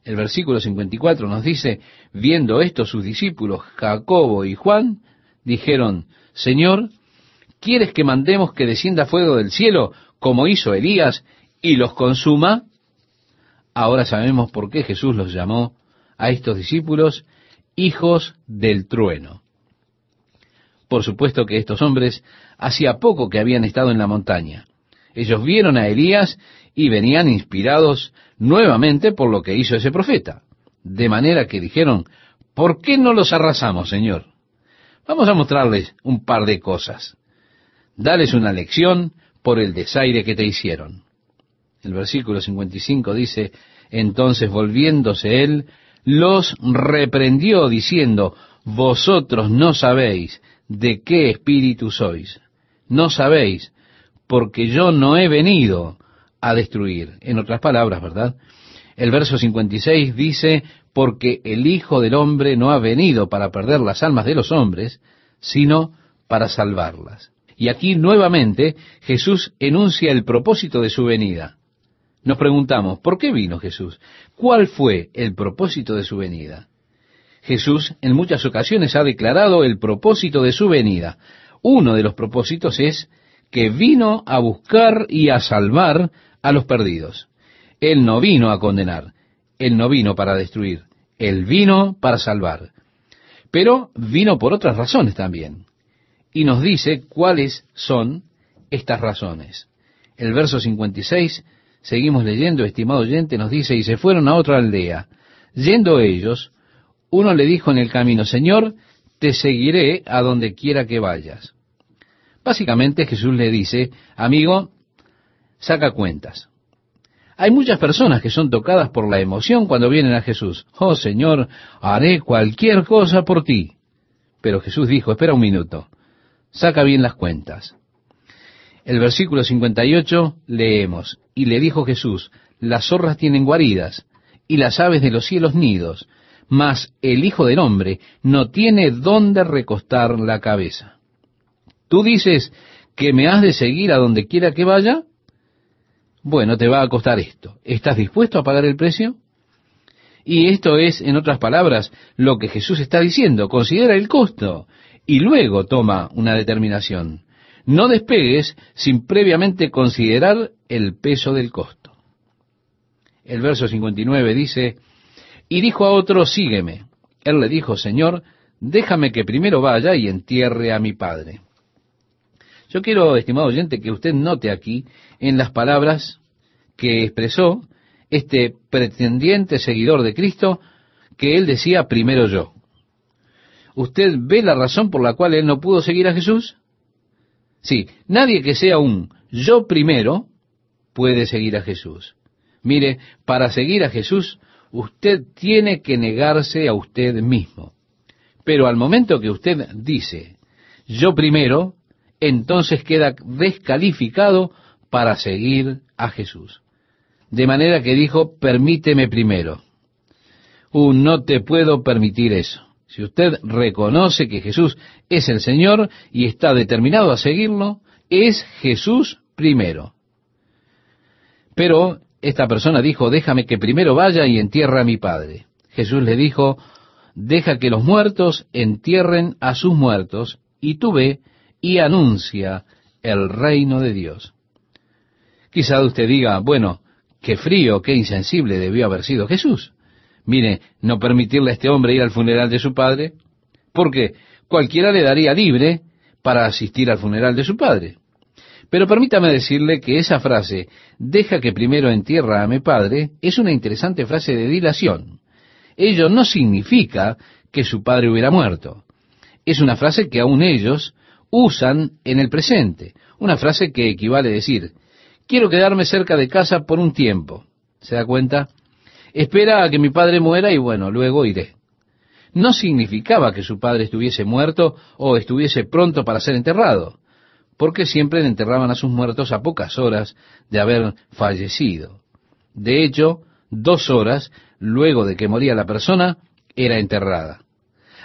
El versículo 54 nos dice, viendo esto sus discípulos, Jacobo y Juan, dijeron, Señor, ¿quieres que mandemos que descienda fuego del cielo como hizo Elías y los consuma? Ahora sabemos por qué Jesús los llamó a estos discípulos hijos del trueno. Por supuesto que estos hombres hacía poco que habían estado en la montaña. Ellos vieron a Elías y venían inspirados nuevamente por lo que hizo ese profeta. De manera que dijeron, ¿por qué no los arrasamos, Señor? Vamos a mostrarles un par de cosas. Dales una lección por el desaire que te hicieron. El versículo 55 dice, entonces volviéndose él, los reprendió diciendo, vosotros no sabéis de qué espíritu sois. No sabéis, porque yo no he venido a destruir. En otras palabras, ¿verdad? El verso 56 dice, porque el Hijo del Hombre no ha venido para perder las almas de los hombres, sino para salvarlas. Y aquí nuevamente Jesús enuncia el propósito de su venida. Nos preguntamos, ¿por qué vino Jesús? ¿Cuál fue el propósito de su venida? Jesús en muchas ocasiones ha declarado el propósito de su venida. Uno de los propósitos es que vino a buscar y a salvar a los perdidos. Él no vino a condenar, Él no vino para destruir, Él vino para salvar. Pero vino por otras razones también. Y nos dice cuáles son estas razones. El verso 56 Seguimos leyendo, estimado oyente, nos dice, y se fueron a otra aldea. Yendo ellos, uno le dijo en el camino, Señor, te seguiré a donde quiera que vayas. Básicamente Jesús le dice, amigo, saca cuentas. Hay muchas personas que son tocadas por la emoción cuando vienen a Jesús. Oh Señor, haré cualquier cosa por ti. Pero Jesús dijo, espera un minuto, saca bien las cuentas. El versículo 58 leemos, y le dijo Jesús, las zorras tienen guaridas, y las aves de los cielos nidos, mas el Hijo del Hombre no tiene dónde recostar la cabeza. Tú dices que me has de seguir a donde quiera que vaya. Bueno, te va a costar esto. ¿Estás dispuesto a pagar el precio? Y esto es, en otras palabras, lo que Jesús está diciendo. Considera el costo y luego toma una determinación. No despegues sin previamente considerar el peso del costo. El verso 59 dice, y dijo a otro, sígueme. Él le dijo, Señor, déjame que primero vaya y entierre a mi padre. Yo quiero, estimado oyente, que usted note aquí en las palabras que expresó este pretendiente seguidor de Cristo, que él decía primero yo. ¿Usted ve la razón por la cual él no pudo seguir a Jesús? Sí, nadie que sea un yo primero puede seguir a Jesús. Mire, para seguir a Jesús, usted tiene que negarse a usted mismo. Pero al momento que usted dice yo primero, entonces queda descalificado para seguir a Jesús. De manera que dijo, permíteme primero. Uh, no te puedo permitir eso. Si usted reconoce que Jesús es el Señor y está determinado a seguirlo, es Jesús primero. Pero esta persona dijo, déjame que primero vaya y entierre a mi padre. Jesús le dijo, deja que los muertos entierren a sus muertos, y tú ve y anuncia el reino de Dios. Quizá usted diga, bueno, qué frío, qué insensible debió haber sido Jesús. Mire, no permitirle a este hombre ir al funeral de su padre, porque cualquiera le daría libre para asistir al funeral de su padre. Pero permítame decirle que esa frase, deja que primero entierra a mi padre, es una interesante frase de dilación. Ello no significa que su padre hubiera muerto. Es una frase que aún ellos usan en el presente. Una frase que equivale a decir, quiero quedarme cerca de casa por un tiempo. ¿Se da cuenta? Espera a que mi padre muera y bueno, luego iré. No significaba que su padre estuviese muerto o estuviese pronto para ser enterrado, porque siempre enterraban a sus muertos a pocas horas de haber fallecido. De hecho, dos horas luego de que moría la persona, era enterrada.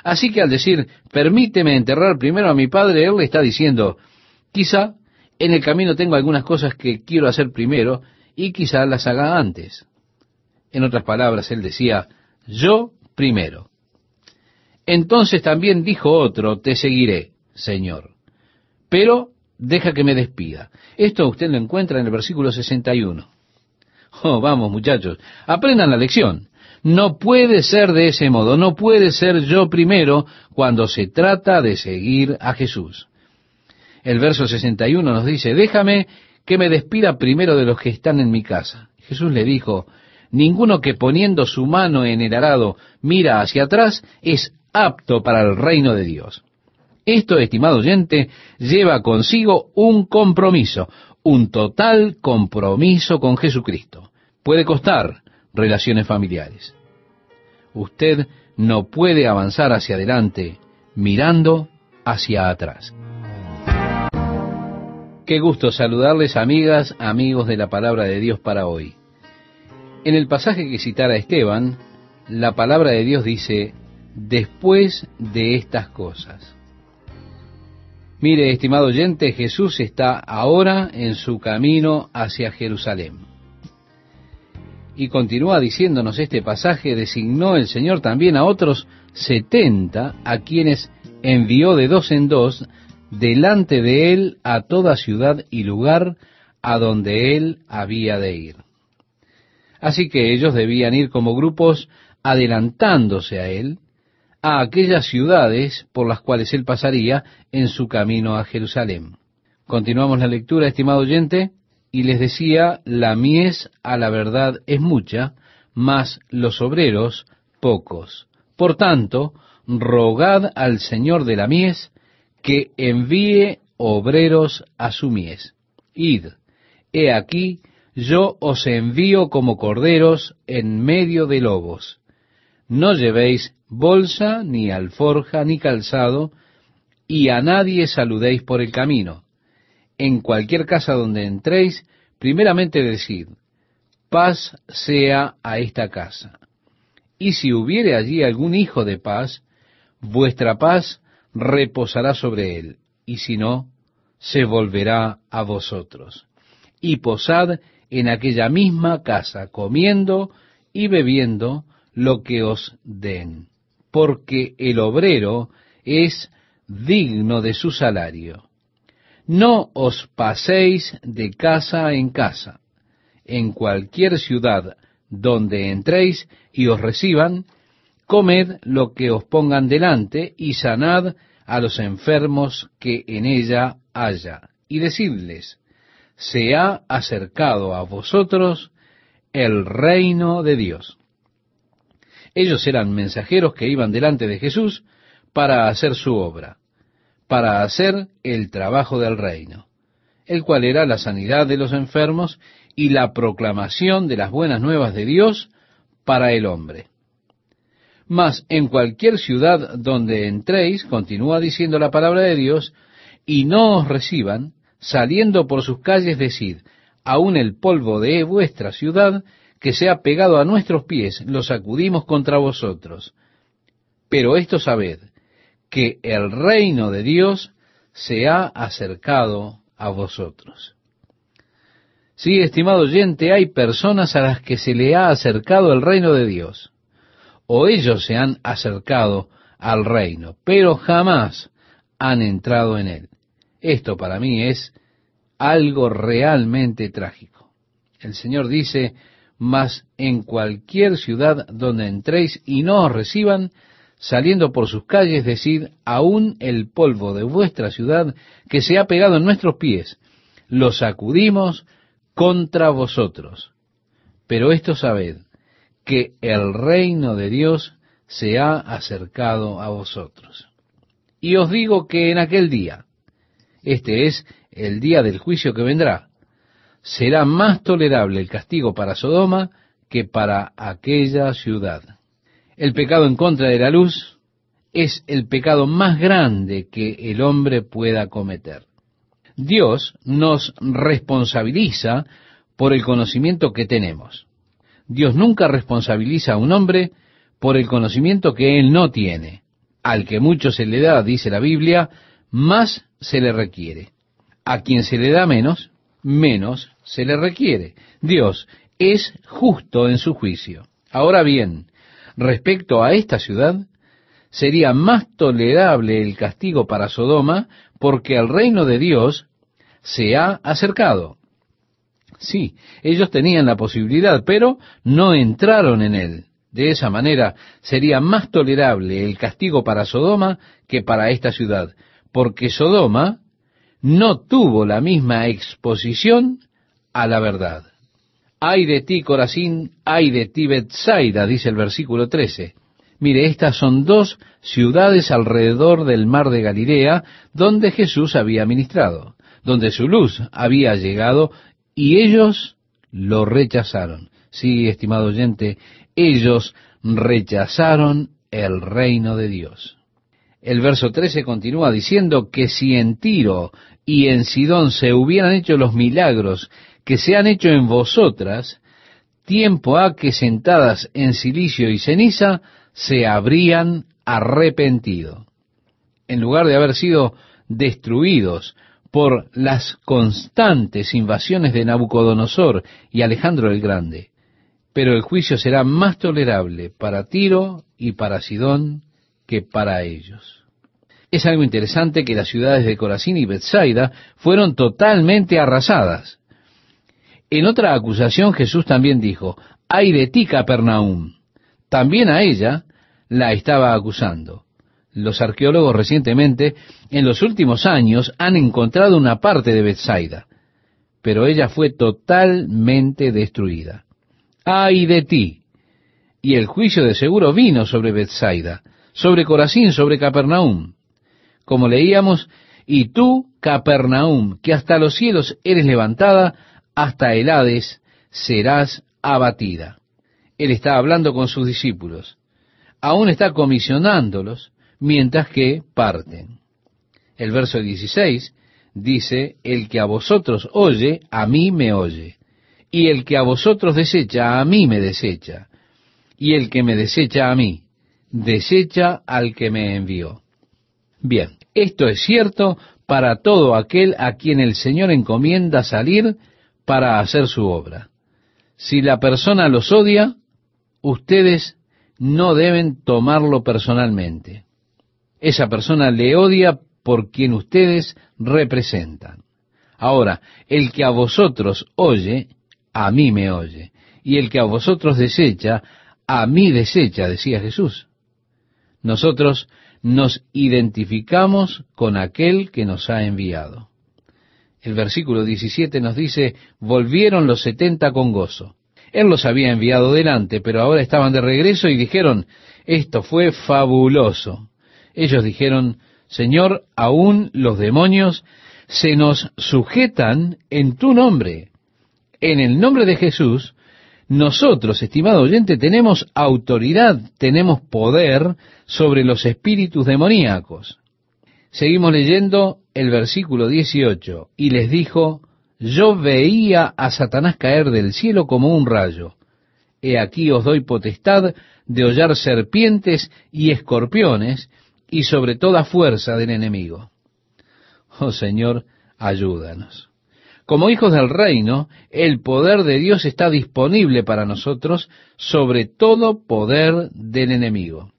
Así que al decir, permíteme enterrar primero a mi padre, él le está diciendo, quizá en el camino tengo algunas cosas que quiero hacer primero y quizá las haga antes. En otras palabras, él decía, yo primero. Entonces también dijo otro, te seguiré, Señor, pero deja que me despida. Esto usted lo encuentra en el versículo 61. Oh, vamos muchachos, aprendan la lección. No puede ser de ese modo, no puede ser yo primero cuando se trata de seguir a Jesús. El verso 61 nos dice, déjame que me despida primero de los que están en mi casa. Jesús le dijo, ninguno que poniendo su mano en el arado mira hacia atrás es apto para el reino de Dios. Esto, estimado oyente, lleva consigo un compromiso, un total compromiso con Jesucristo. Puede costar relaciones familiares. Usted no puede avanzar hacia adelante mirando hacia atrás. Qué gusto saludarles, amigas, amigos de la palabra de Dios para hoy. En el pasaje que citara Esteban, la palabra de Dios dice, después de estas cosas. Mire, estimado oyente, Jesús está ahora en su camino hacia Jerusalén. Y continúa diciéndonos este pasaje, designó el Señor también a otros setenta, a quienes envió de dos en dos delante de él a toda ciudad y lugar a donde él había de ir. Así que ellos debían ir como grupos adelantándose a él a aquellas ciudades por las cuales él pasaría en su camino a Jerusalén. Continuamos la lectura, estimado oyente, y les decía, la mies a la verdad es mucha, mas los obreros pocos. Por tanto, rogad al Señor de la mies que envíe obreros a su mies. Id, he aquí, yo os envío como corderos en medio de lobos. No llevéis bolsa, ni alforja, ni calzado, y a nadie saludéis por el camino. En cualquier casa donde entréis, primeramente decid, paz sea a esta casa. Y si hubiere allí algún hijo de paz, vuestra paz reposará sobre él, y si no, se volverá a vosotros. Y posad en aquella misma casa, comiendo y bebiendo lo que os den, porque el obrero es digno de su salario. No os paséis de casa en casa. En cualquier ciudad donde entréis y os reciban, comed lo que os pongan delante y sanad a los enfermos que en ella haya. Y decidles, se ha acercado a vosotros el reino de Dios. Ellos eran mensajeros que iban delante de Jesús para hacer su obra para hacer el trabajo del reino, el cual era la sanidad de los enfermos y la proclamación de las buenas nuevas de Dios para el hombre. Mas en cualquier ciudad donde entréis, continúa diciendo la palabra de Dios, y no os reciban, saliendo por sus calles decid, aun el polvo de vuestra ciudad, que se ha pegado a nuestros pies, lo sacudimos contra vosotros. Pero esto sabed, que el reino de Dios se ha acercado a vosotros. Sí, estimado oyente, hay personas a las que se le ha acercado el reino de Dios, o ellos se han acercado al reino, pero jamás han entrado en él. Esto para mí es algo realmente trágico. El Señor dice, mas en cualquier ciudad donde entréis y no os reciban, saliendo por sus calles, decid, aún el polvo de vuestra ciudad que se ha pegado en nuestros pies, lo sacudimos contra vosotros. Pero esto sabed, que el reino de Dios se ha acercado a vosotros. Y os digo que en aquel día, este es el día del juicio que vendrá, será más tolerable el castigo para Sodoma que para aquella ciudad. El pecado en contra de la luz es el pecado más grande que el hombre pueda cometer. Dios nos responsabiliza por el conocimiento que tenemos. Dios nunca responsabiliza a un hombre por el conocimiento que él no tiene. Al que mucho se le da, dice la Biblia, más se le requiere. A quien se le da menos, menos se le requiere. Dios es justo en su juicio. Ahora bien, respecto a esta ciudad, sería más tolerable el castigo para Sodoma porque el reino de Dios se ha acercado. Sí, ellos tenían la posibilidad, pero no entraron en él. De esa manera sería más tolerable el castigo para Sodoma que para esta ciudad, porque Sodoma no tuvo la misma exposición a la verdad. Ay de ti, Corazín, ay de ti, Bethsaida, dice el versículo 13. Mire, estas son dos ciudades alrededor del mar de Galilea donde Jesús había ministrado, donde su luz había llegado y ellos lo rechazaron. Sí, estimado oyente, ellos rechazaron el reino de Dios. El verso 13 continúa diciendo que si en Tiro y en Sidón se hubieran hecho los milagros que se han hecho en vosotras, tiempo ha que sentadas en silicio y ceniza se habrían arrepentido. En lugar de haber sido destruidos por las constantes invasiones de Nabucodonosor y Alejandro el Grande. Pero el juicio será más tolerable para Tiro y para Sidón que para ellos. Es algo interesante que las ciudades de Corazín y Bethsaida fueron totalmente arrasadas. En otra acusación Jesús también dijo, ay de ti, Capernaum. También a ella la estaba acusando. Los arqueólogos recientemente, en los últimos años, han encontrado una parte de Bethsaida, pero ella fue totalmente destruida. ¡Ay de ti! Y el juicio de seguro vino sobre Bethsaida, sobre Corazín, sobre Capernaum. Como leíamos, y tú, Capernaum, que hasta los cielos eres levantada, hasta el Hades serás abatida. Él está hablando con sus discípulos. Aún está comisionándolos mientras que parten. El verso 16 dice, el que a vosotros oye, a mí me oye. Y el que a vosotros desecha, a mí me desecha. Y el que me desecha a mí, desecha al que me envió. Bien, esto es cierto para todo aquel a quien el Señor encomienda salir para hacer su obra. Si la persona los odia, ustedes no deben tomarlo personalmente. Esa persona le odia por quien ustedes representan. Ahora, el que a vosotros oye, a mí me oye. Y el que a vosotros desecha, a mí desecha, decía Jesús. Nosotros nos identificamos con aquel que nos ha enviado. El versículo 17 nos dice, volvieron los setenta con gozo. Él los había enviado delante, pero ahora estaban de regreso y dijeron, esto fue fabuloso. Ellos dijeron, Señor, aún los demonios se nos sujetan en tu nombre. En el nombre de Jesús, nosotros, estimado oyente, tenemos autoridad, tenemos poder sobre los espíritus demoníacos. Seguimos leyendo el versículo 18, y les dijo, yo veía a Satanás caer del cielo como un rayo. He aquí os doy potestad de hollar serpientes y escorpiones, y sobre toda fuerza del enemigo. Oh Señor, ayúdanos. Como hijos del reino, el poder de Dios está disponible para nosotros sobre todo poder del enemigo.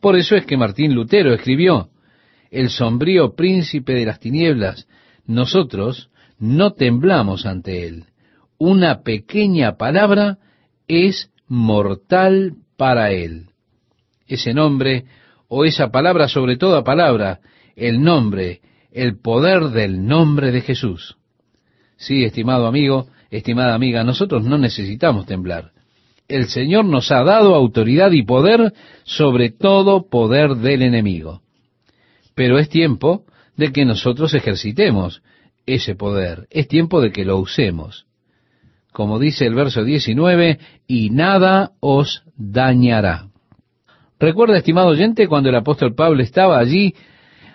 Por eso es que Martín Lutero escribió, el sombrío príncipe de las tinieblas, nosotros no temblamos ante él. Una pequeña palabra es mortal para él. Ese nombre, o esa palabra sobre toda palabra, el nombre, el poder del nombre de Jesús. Sí, estimado amigo, estimada amiga, nosotros no necesitamos temblar. El Señor nos ha dado autoridad y poder sobre todo poder del enemigo. Pero es tiempo de que nosotros ejercitemos ese poder, es tiempo de que lo usemos. Como dice el verso 19, y nada os dañará. Recuerda, estimado oyente, cuando el apóstol Pablo estaba allí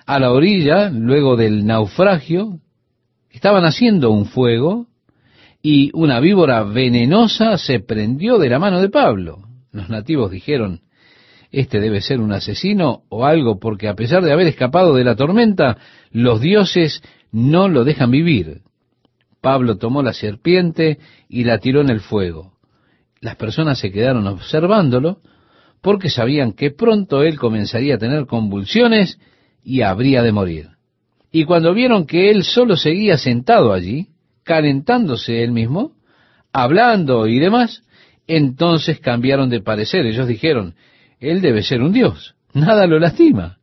a la orilla, luego del naufragio, Estaban haciendo un fuego y una víbora venenosa se prendió de la mano de Pablo. Los nativos dijeron, este debe ser un asesino o algo, porque a pesar de haber escapado de la tormenta, los dioses no lo dejan vivir. Pablo tomó la serpiente y la tiró en el fuego. Las personas se quedaron observándolo porque sabían que pronto él comenzaría a tener convulsiones y habría de morir. Y cuando vieron que él solo seguía sentado allí, calentándose él mismo, hablando y demás, entonces cambiaron de parecer. Ellos dijeron, él debe ser un Dios, nada lo lastima.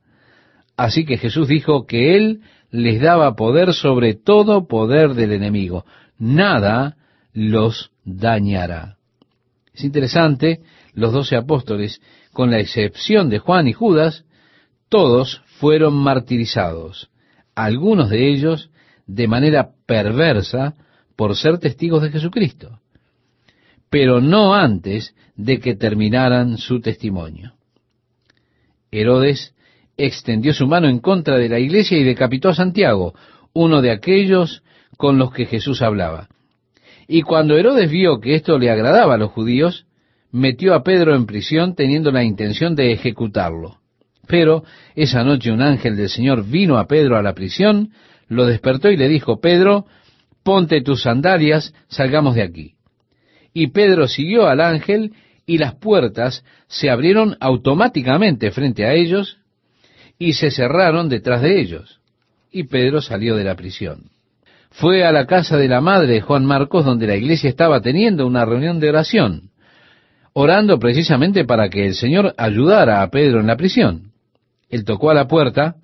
Así que Jesús dijo que él les daba poder sobre todo poder del enemigo. Nada los dañará. Es interesante, los doce apóstoles, con la excepción de Juan y Judas, todos fueron martirizados algunos de ellos de manera perversa por ser testigos de Jesucristo, pero no antes de que terminaran su testimonio. Herodes extendió su mano en contra de la iglesia y decapitó a Santiago, uno de aquellos con los que Jesús hablaba. Y cuando Herodes vio que esto le agradaba a los judíos, metió a Pedro en prisión teniendo la intención de ejecutarlo. Pero esa noche un ángel del Señor vino a Pedro a la prisión, lo despertó y le dijo, Pedro, ponte tus sandalias, salgamos de aquí. Y Pedro siguió al ángel y las puertas se abrieron automáticamente frente a ellos y se cerraron detrás de ellos. Y Pedro salió de la prisión. Fue a la casa de la madre de Juan Marcos donde la iglesia estaba teniendo una reunión de oración, orando precisamente para que el Señor ayudara a Pedro en la prisión. Él tocó a la puerta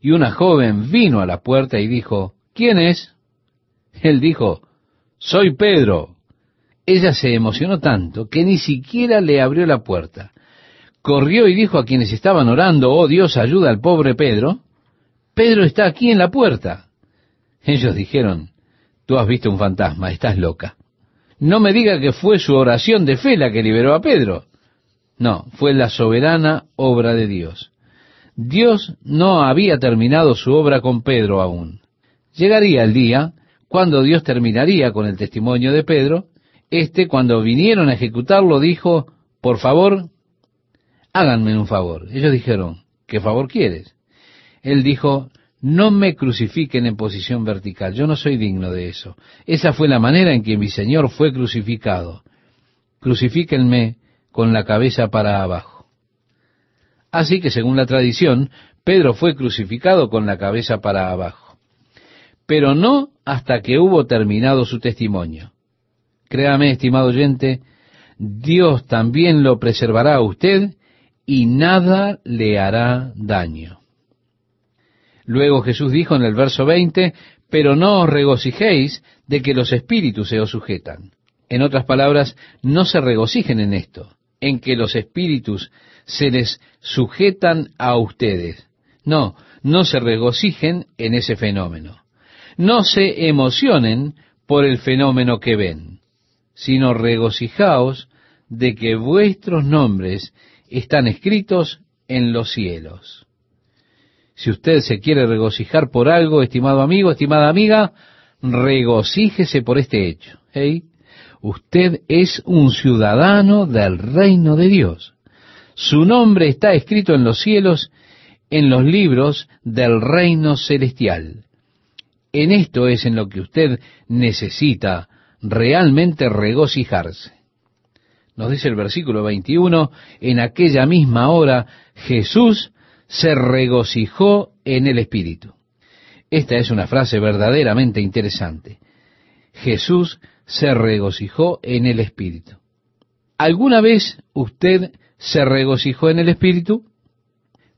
y una joven vino a la puerta y dijo, ¿quién es? Él dijo, soy Pedro. Ella se emocionó tanto que ni siquiera le abrió la puerta. Corrió y dijo a quienes estaban orando, oh Dios, ayuda al pobre Pedro. Pedro está aquí en la puerta. Ellos dijeron, tú has visto un fantasma, estás loca. No me diga que fue su oración de fe la que liberó a Pedro. No, fue la soberana obra de Dios. Dios no había terminado su obra con Pedro aún. Llegaría el día cuando Dios terminaría con el testimonio de Pedro. Este, cuando vinieron a ejecutarlo, dijo, por favor, háganme un favor. Ellos dijeron, ¿qué favor quieres? Él dijo, no me crucifiquen en posición vertical, yo no soy digno de eso. Esa fue la manera en que mi Señor fue crucificado. Crucifíquenme con la cabeza para abajo. Así que según la tradición, Pedro fue crucificado con la cabeza para abajo. Pero no hasta que hubo terminado su testimonio. Créame, estimado oyente, Dios también lo preservará a usted y nada le hará daño. Luego Jesús dijo en el verso 20, pero no os regocijéis de que los espíritus se os sujetan. En otras palabras, no se regocijen en esto, en que los espíritus se les sujetan a ustedes. No, no se regocijen en ese fenómeno. No se emocionen por el fenómeno que ven, sino regocijaos de que vuestros nombres están escritos en los cielos. Si usted se quiere regocijar por algo, estimado amigo, estimada amiga, regocíjese por este hecho. Usted es un ciudadano del reino de Dios. Su nombre está escrito en los cielos, en los libros del reino celestial. En esto es en lo que usted necesita realmente regocijarse. Nos dice el versículo 21, en aquella misma hora Jesús se regocijó en el Espíritu. Esta es una frase verdaderamente interesante. Jesús se regocijó en el Espíritu. ¿Alguna vez usted se regocijó en el Espíritu?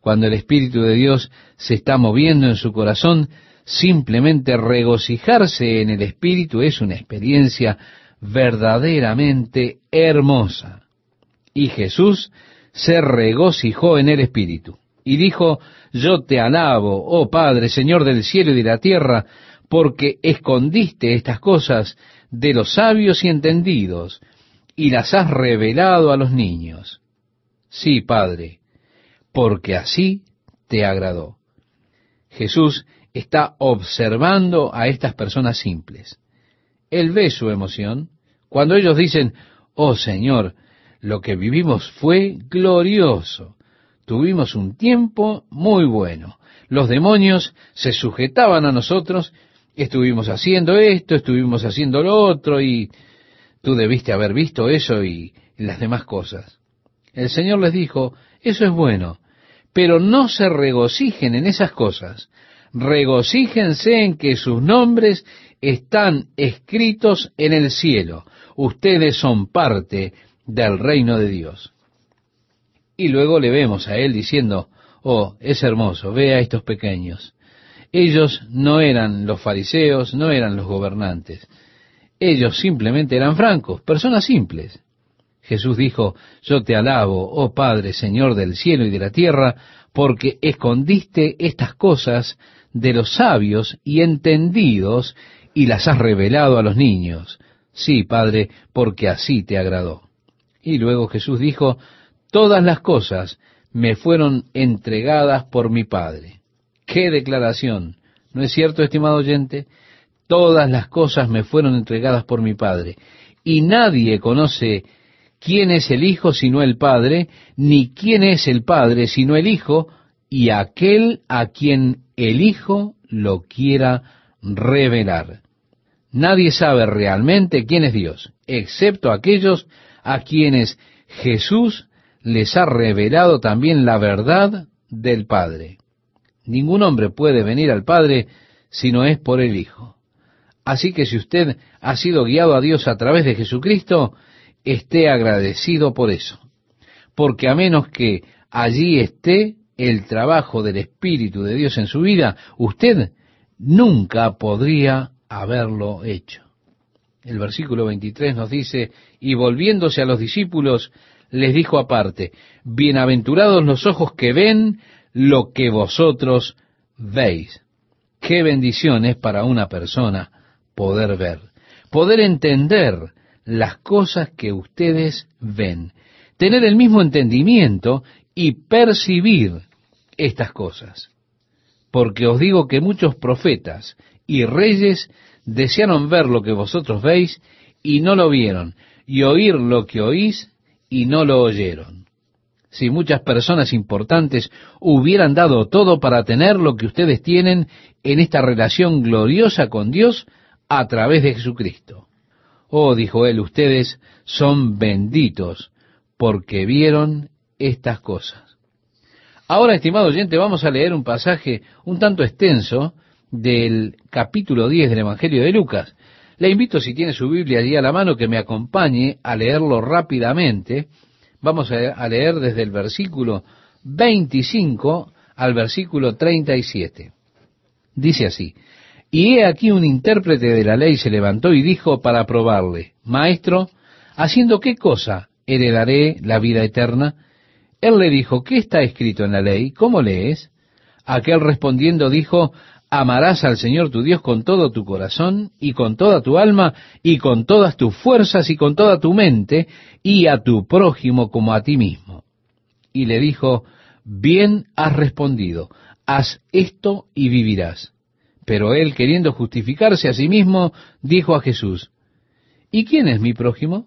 Cuando el Espíritu de Dios se está moviendo en su corazón, simplemente regocijarse en el Espíritu es una experiencia verdaderamente hermosa. Y Jesús se regocijó en el Espíritu y dijo, Yo te alabo, oh Padre, Señor del cielo y de la tierra, porque escondiste estas cosas de los sabios y entendidos, y las has revelado a los niños. Sí, Padre, porque así te agradó. Jesús está observando a estas personas simples. Él ve su emoción cuando ellos dicen, oh Señor, lo que vivimos fue glorioso tuvimos un tiempo muy bueno. Los demonios se sujetaban a nosotros, estuvimos haciendo esto, estuvimos haciendo lo otro, y tú debiste haber visto eso y, las demás cosas. El Señor les dijo, eso es bueno, pero no se regocijen en esas cosas, regocíjense en que sus nombres están escritos en el cielo, ustedes son parte del reino de Dios. Y luego le vemos a él diciendo, oh, es hermoso, ve a estos pequeños. Ellos no eran los fariseos, no eran los gobernantes. Ellos simplemente eran francos, personas simples. Jesús dijo, yo te alabo, oh Padre, Señor del cielo y de la tierra, porque escondiste estas cosas de los sabios y entendidos y las has revelado a los niños. Sí, Padre, porque así te agradó. Y luego Jesús dijo, todas las cosas me fueron entregadas por mi Padre. ¡Qué declaración! ¿No es cierto, estimado oyente? Todas las cosas me fueron entregadas por mi Padre. Y nadie conoce quién es el Hijo sino el Padre, ni quién es el Padre sino el Hijo, y aquel a quien el Hijo lo quiera revelar. Nadie sabe realmente quién es Dios, excepto aquellos a quienes Jesús les ha revelado también la verdad del Padre. Ningún hombre puede venir al Padre si no es por el Hijo. Así que si usted ha sido guiado a Dios a través de Jesucristo, esté agradecido por eso. Porque a menos que allí esté el trabajo del Espíritu de Dios en su vida, usted nunca podría haberlo hecho. El versículo 23 nos dice, y volviéndose a los discípulos, les dijo aparte, bienaventurados los ojos que ven lo que vosotros veis. Qué bendición es para una persona poder ver, poder entender las cosas que ustedes ven, tener el mismo entendimiento y percibir estas cosas. Porque os digo que muchos profetas y reyes desearon ver lo que vosotros veis y no lo vieron, y oír lo que oís y no lo oyeron. si muchas personas importantes hubieran dado todo para tener lo que ustedes tienen en esta relación gloriosa con Dios a través de Jesucristo. Oh, dijo él, ustedes son benditos porque vieron estas cosas. Ahora, estimado oyente, vamos a leer un pasaje un tanto extenso del capítulo 10 del Evangelio de Lucas. Le invito, si tiene su Biblia allí a la mano, que me acompañe a leerlo rápidamente. Vamos a leer desde el versículo 25 al versículo 37. Dice así, y he aquí un intérprete de la ley se levantó y dijo para probarle, Maestro, ¿haciendo qué cosa heredaré la vida eterna? Él le dijo, ¿qué está escrito en la ley? ¿Cómo lees? Aquel respondiendo dijo, amarás al Señor tu Dios con todo tu corazón y con toda tu alma y con todas tus fuerzas y con toda tu mente y a tu prójimo como a ti mismo. Y le dijo, bien has respondido, haz esto y vivirás. Pero él, queriendo justificarse a sí mismo, dijo a Jesús, ¿y quién es mi prójimo?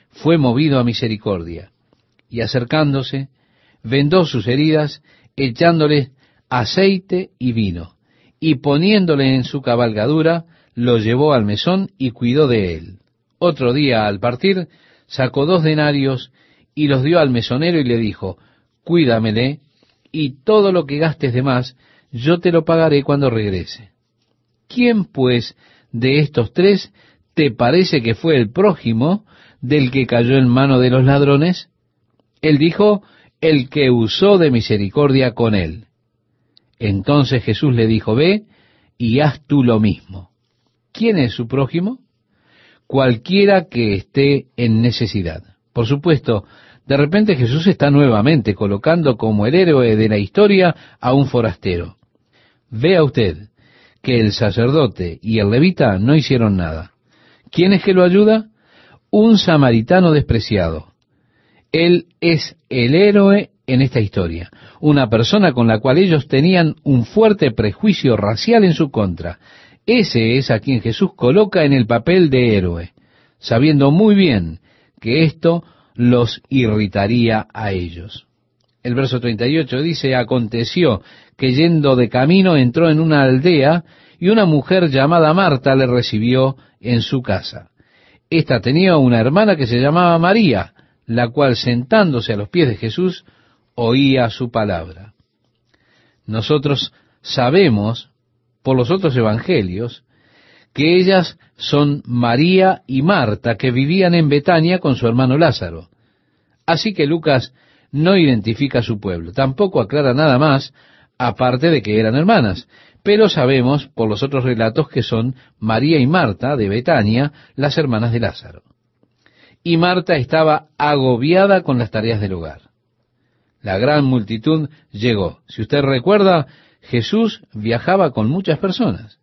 fue movido a misericordia y acercándose, vendó sus heridas, echándole aceite y vino, y poniéndole en su cabalgadura, lo llevó al mesón y cuidó de él. Otro día, al partir, sacó dos denarios y los dio al mesonero y le dijo, cuídamele, y todo lo que gastes de más, yo te lo pagaré cuando regrese. ¿Quién, pues, de estos tres te parece que fue el prójimo del que cayó en mano de los ladrones? Él dijo, el que usó de misericordia con él. Entonces Jesús le dijo, ve y haz tú lo mismo. ¿Quién es su prójimo? Cualquiera que esté en necesidad. Por supuesto, de repente Jesús está nuevamente colocando como el héroe de la historia a un forastero. Vea usted que el sacerdote y el levita no hicieron nada. ¿Quién es que lo ayuda? Un samaritano despreciado. Él es el héroe en esta historia, una persona con la cual ellos tenían un fuerte prejuicio racial en su contra. Ese es a quien Jesús coloca en el papel de héroe, sabiendo muy bien que esto los irritaría a ellos. El verso 38 dice, aconteció que yendo de camino entró en una aldea y una mujer llamada Marta le recibió en su casa. Esta tenía una hermana que se llamaba María, la cual sentándose a los pies de Jesús oía su palabra. Nosotros sabemos por los otros evangelios que ellas son María y Marta que vivían en Betania con su hermano Lázaro. Así que Lucas no identifica su pueblo, tampoco aclara nada más aparte de que eran hermanas, pero sabemos por los otros relatos que son María y Marta de Betania, las hermanas de Lázaro y Marta estaba agobiada con las tareas del hogar. La gran multitud llegó. Si usted recuerda, Jesús viajaba con muchas personas.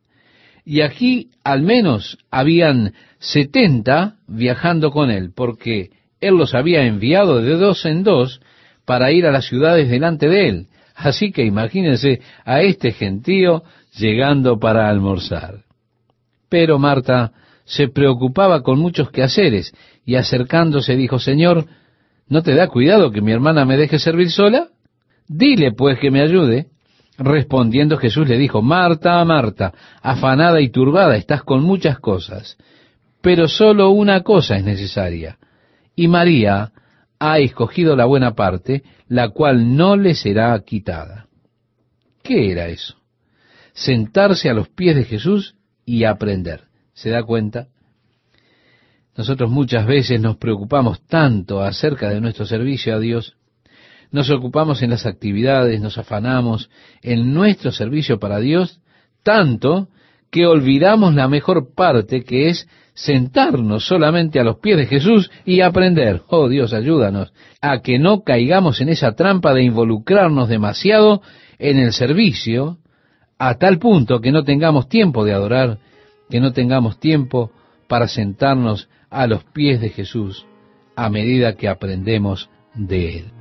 Y aquí al menos habían setenta viajando con él, porque él los había enviado de dos en dos para ir a las ciudades delante de él. Así que imagínense a este gentío llegando para almorzar. Pero Marta se preocupaba con muchos quehaceres y acercándose dijo, Señor, ¿no te da cuidado que mi hermana me deje servir sola? Dile pues que me ayude. Respondiendo Jesús le dijo, Marta, Marta, afanada y turbada estás con muchas cosas, pero solo una cosa es necesaria. Y María ha escogido la buena parte, la cual no le será quitada. ¿Qué era eso? Sentarse a los pies de Jesús y aprender. ¿Se da cuenta? Nosotros muchas veces nos preocupamos tanto acerca de nuestro servicio a Dios, nos ocupamos en las actividades, nos afanamos en nuestro servicio para Dios, tanto que olvidamos la mejor parte que es sentarnos solamente a los pies de Jesús y aprender. Oh Dios, ayúdanos a que no caigamos en esa trampa de involucrarnos demasiado en el servicio a tal punto que no tengamos tiempo de adorar, que no tengamos tiempo para sentarnos a los pies de Jesús a medida que aprendemos de Él.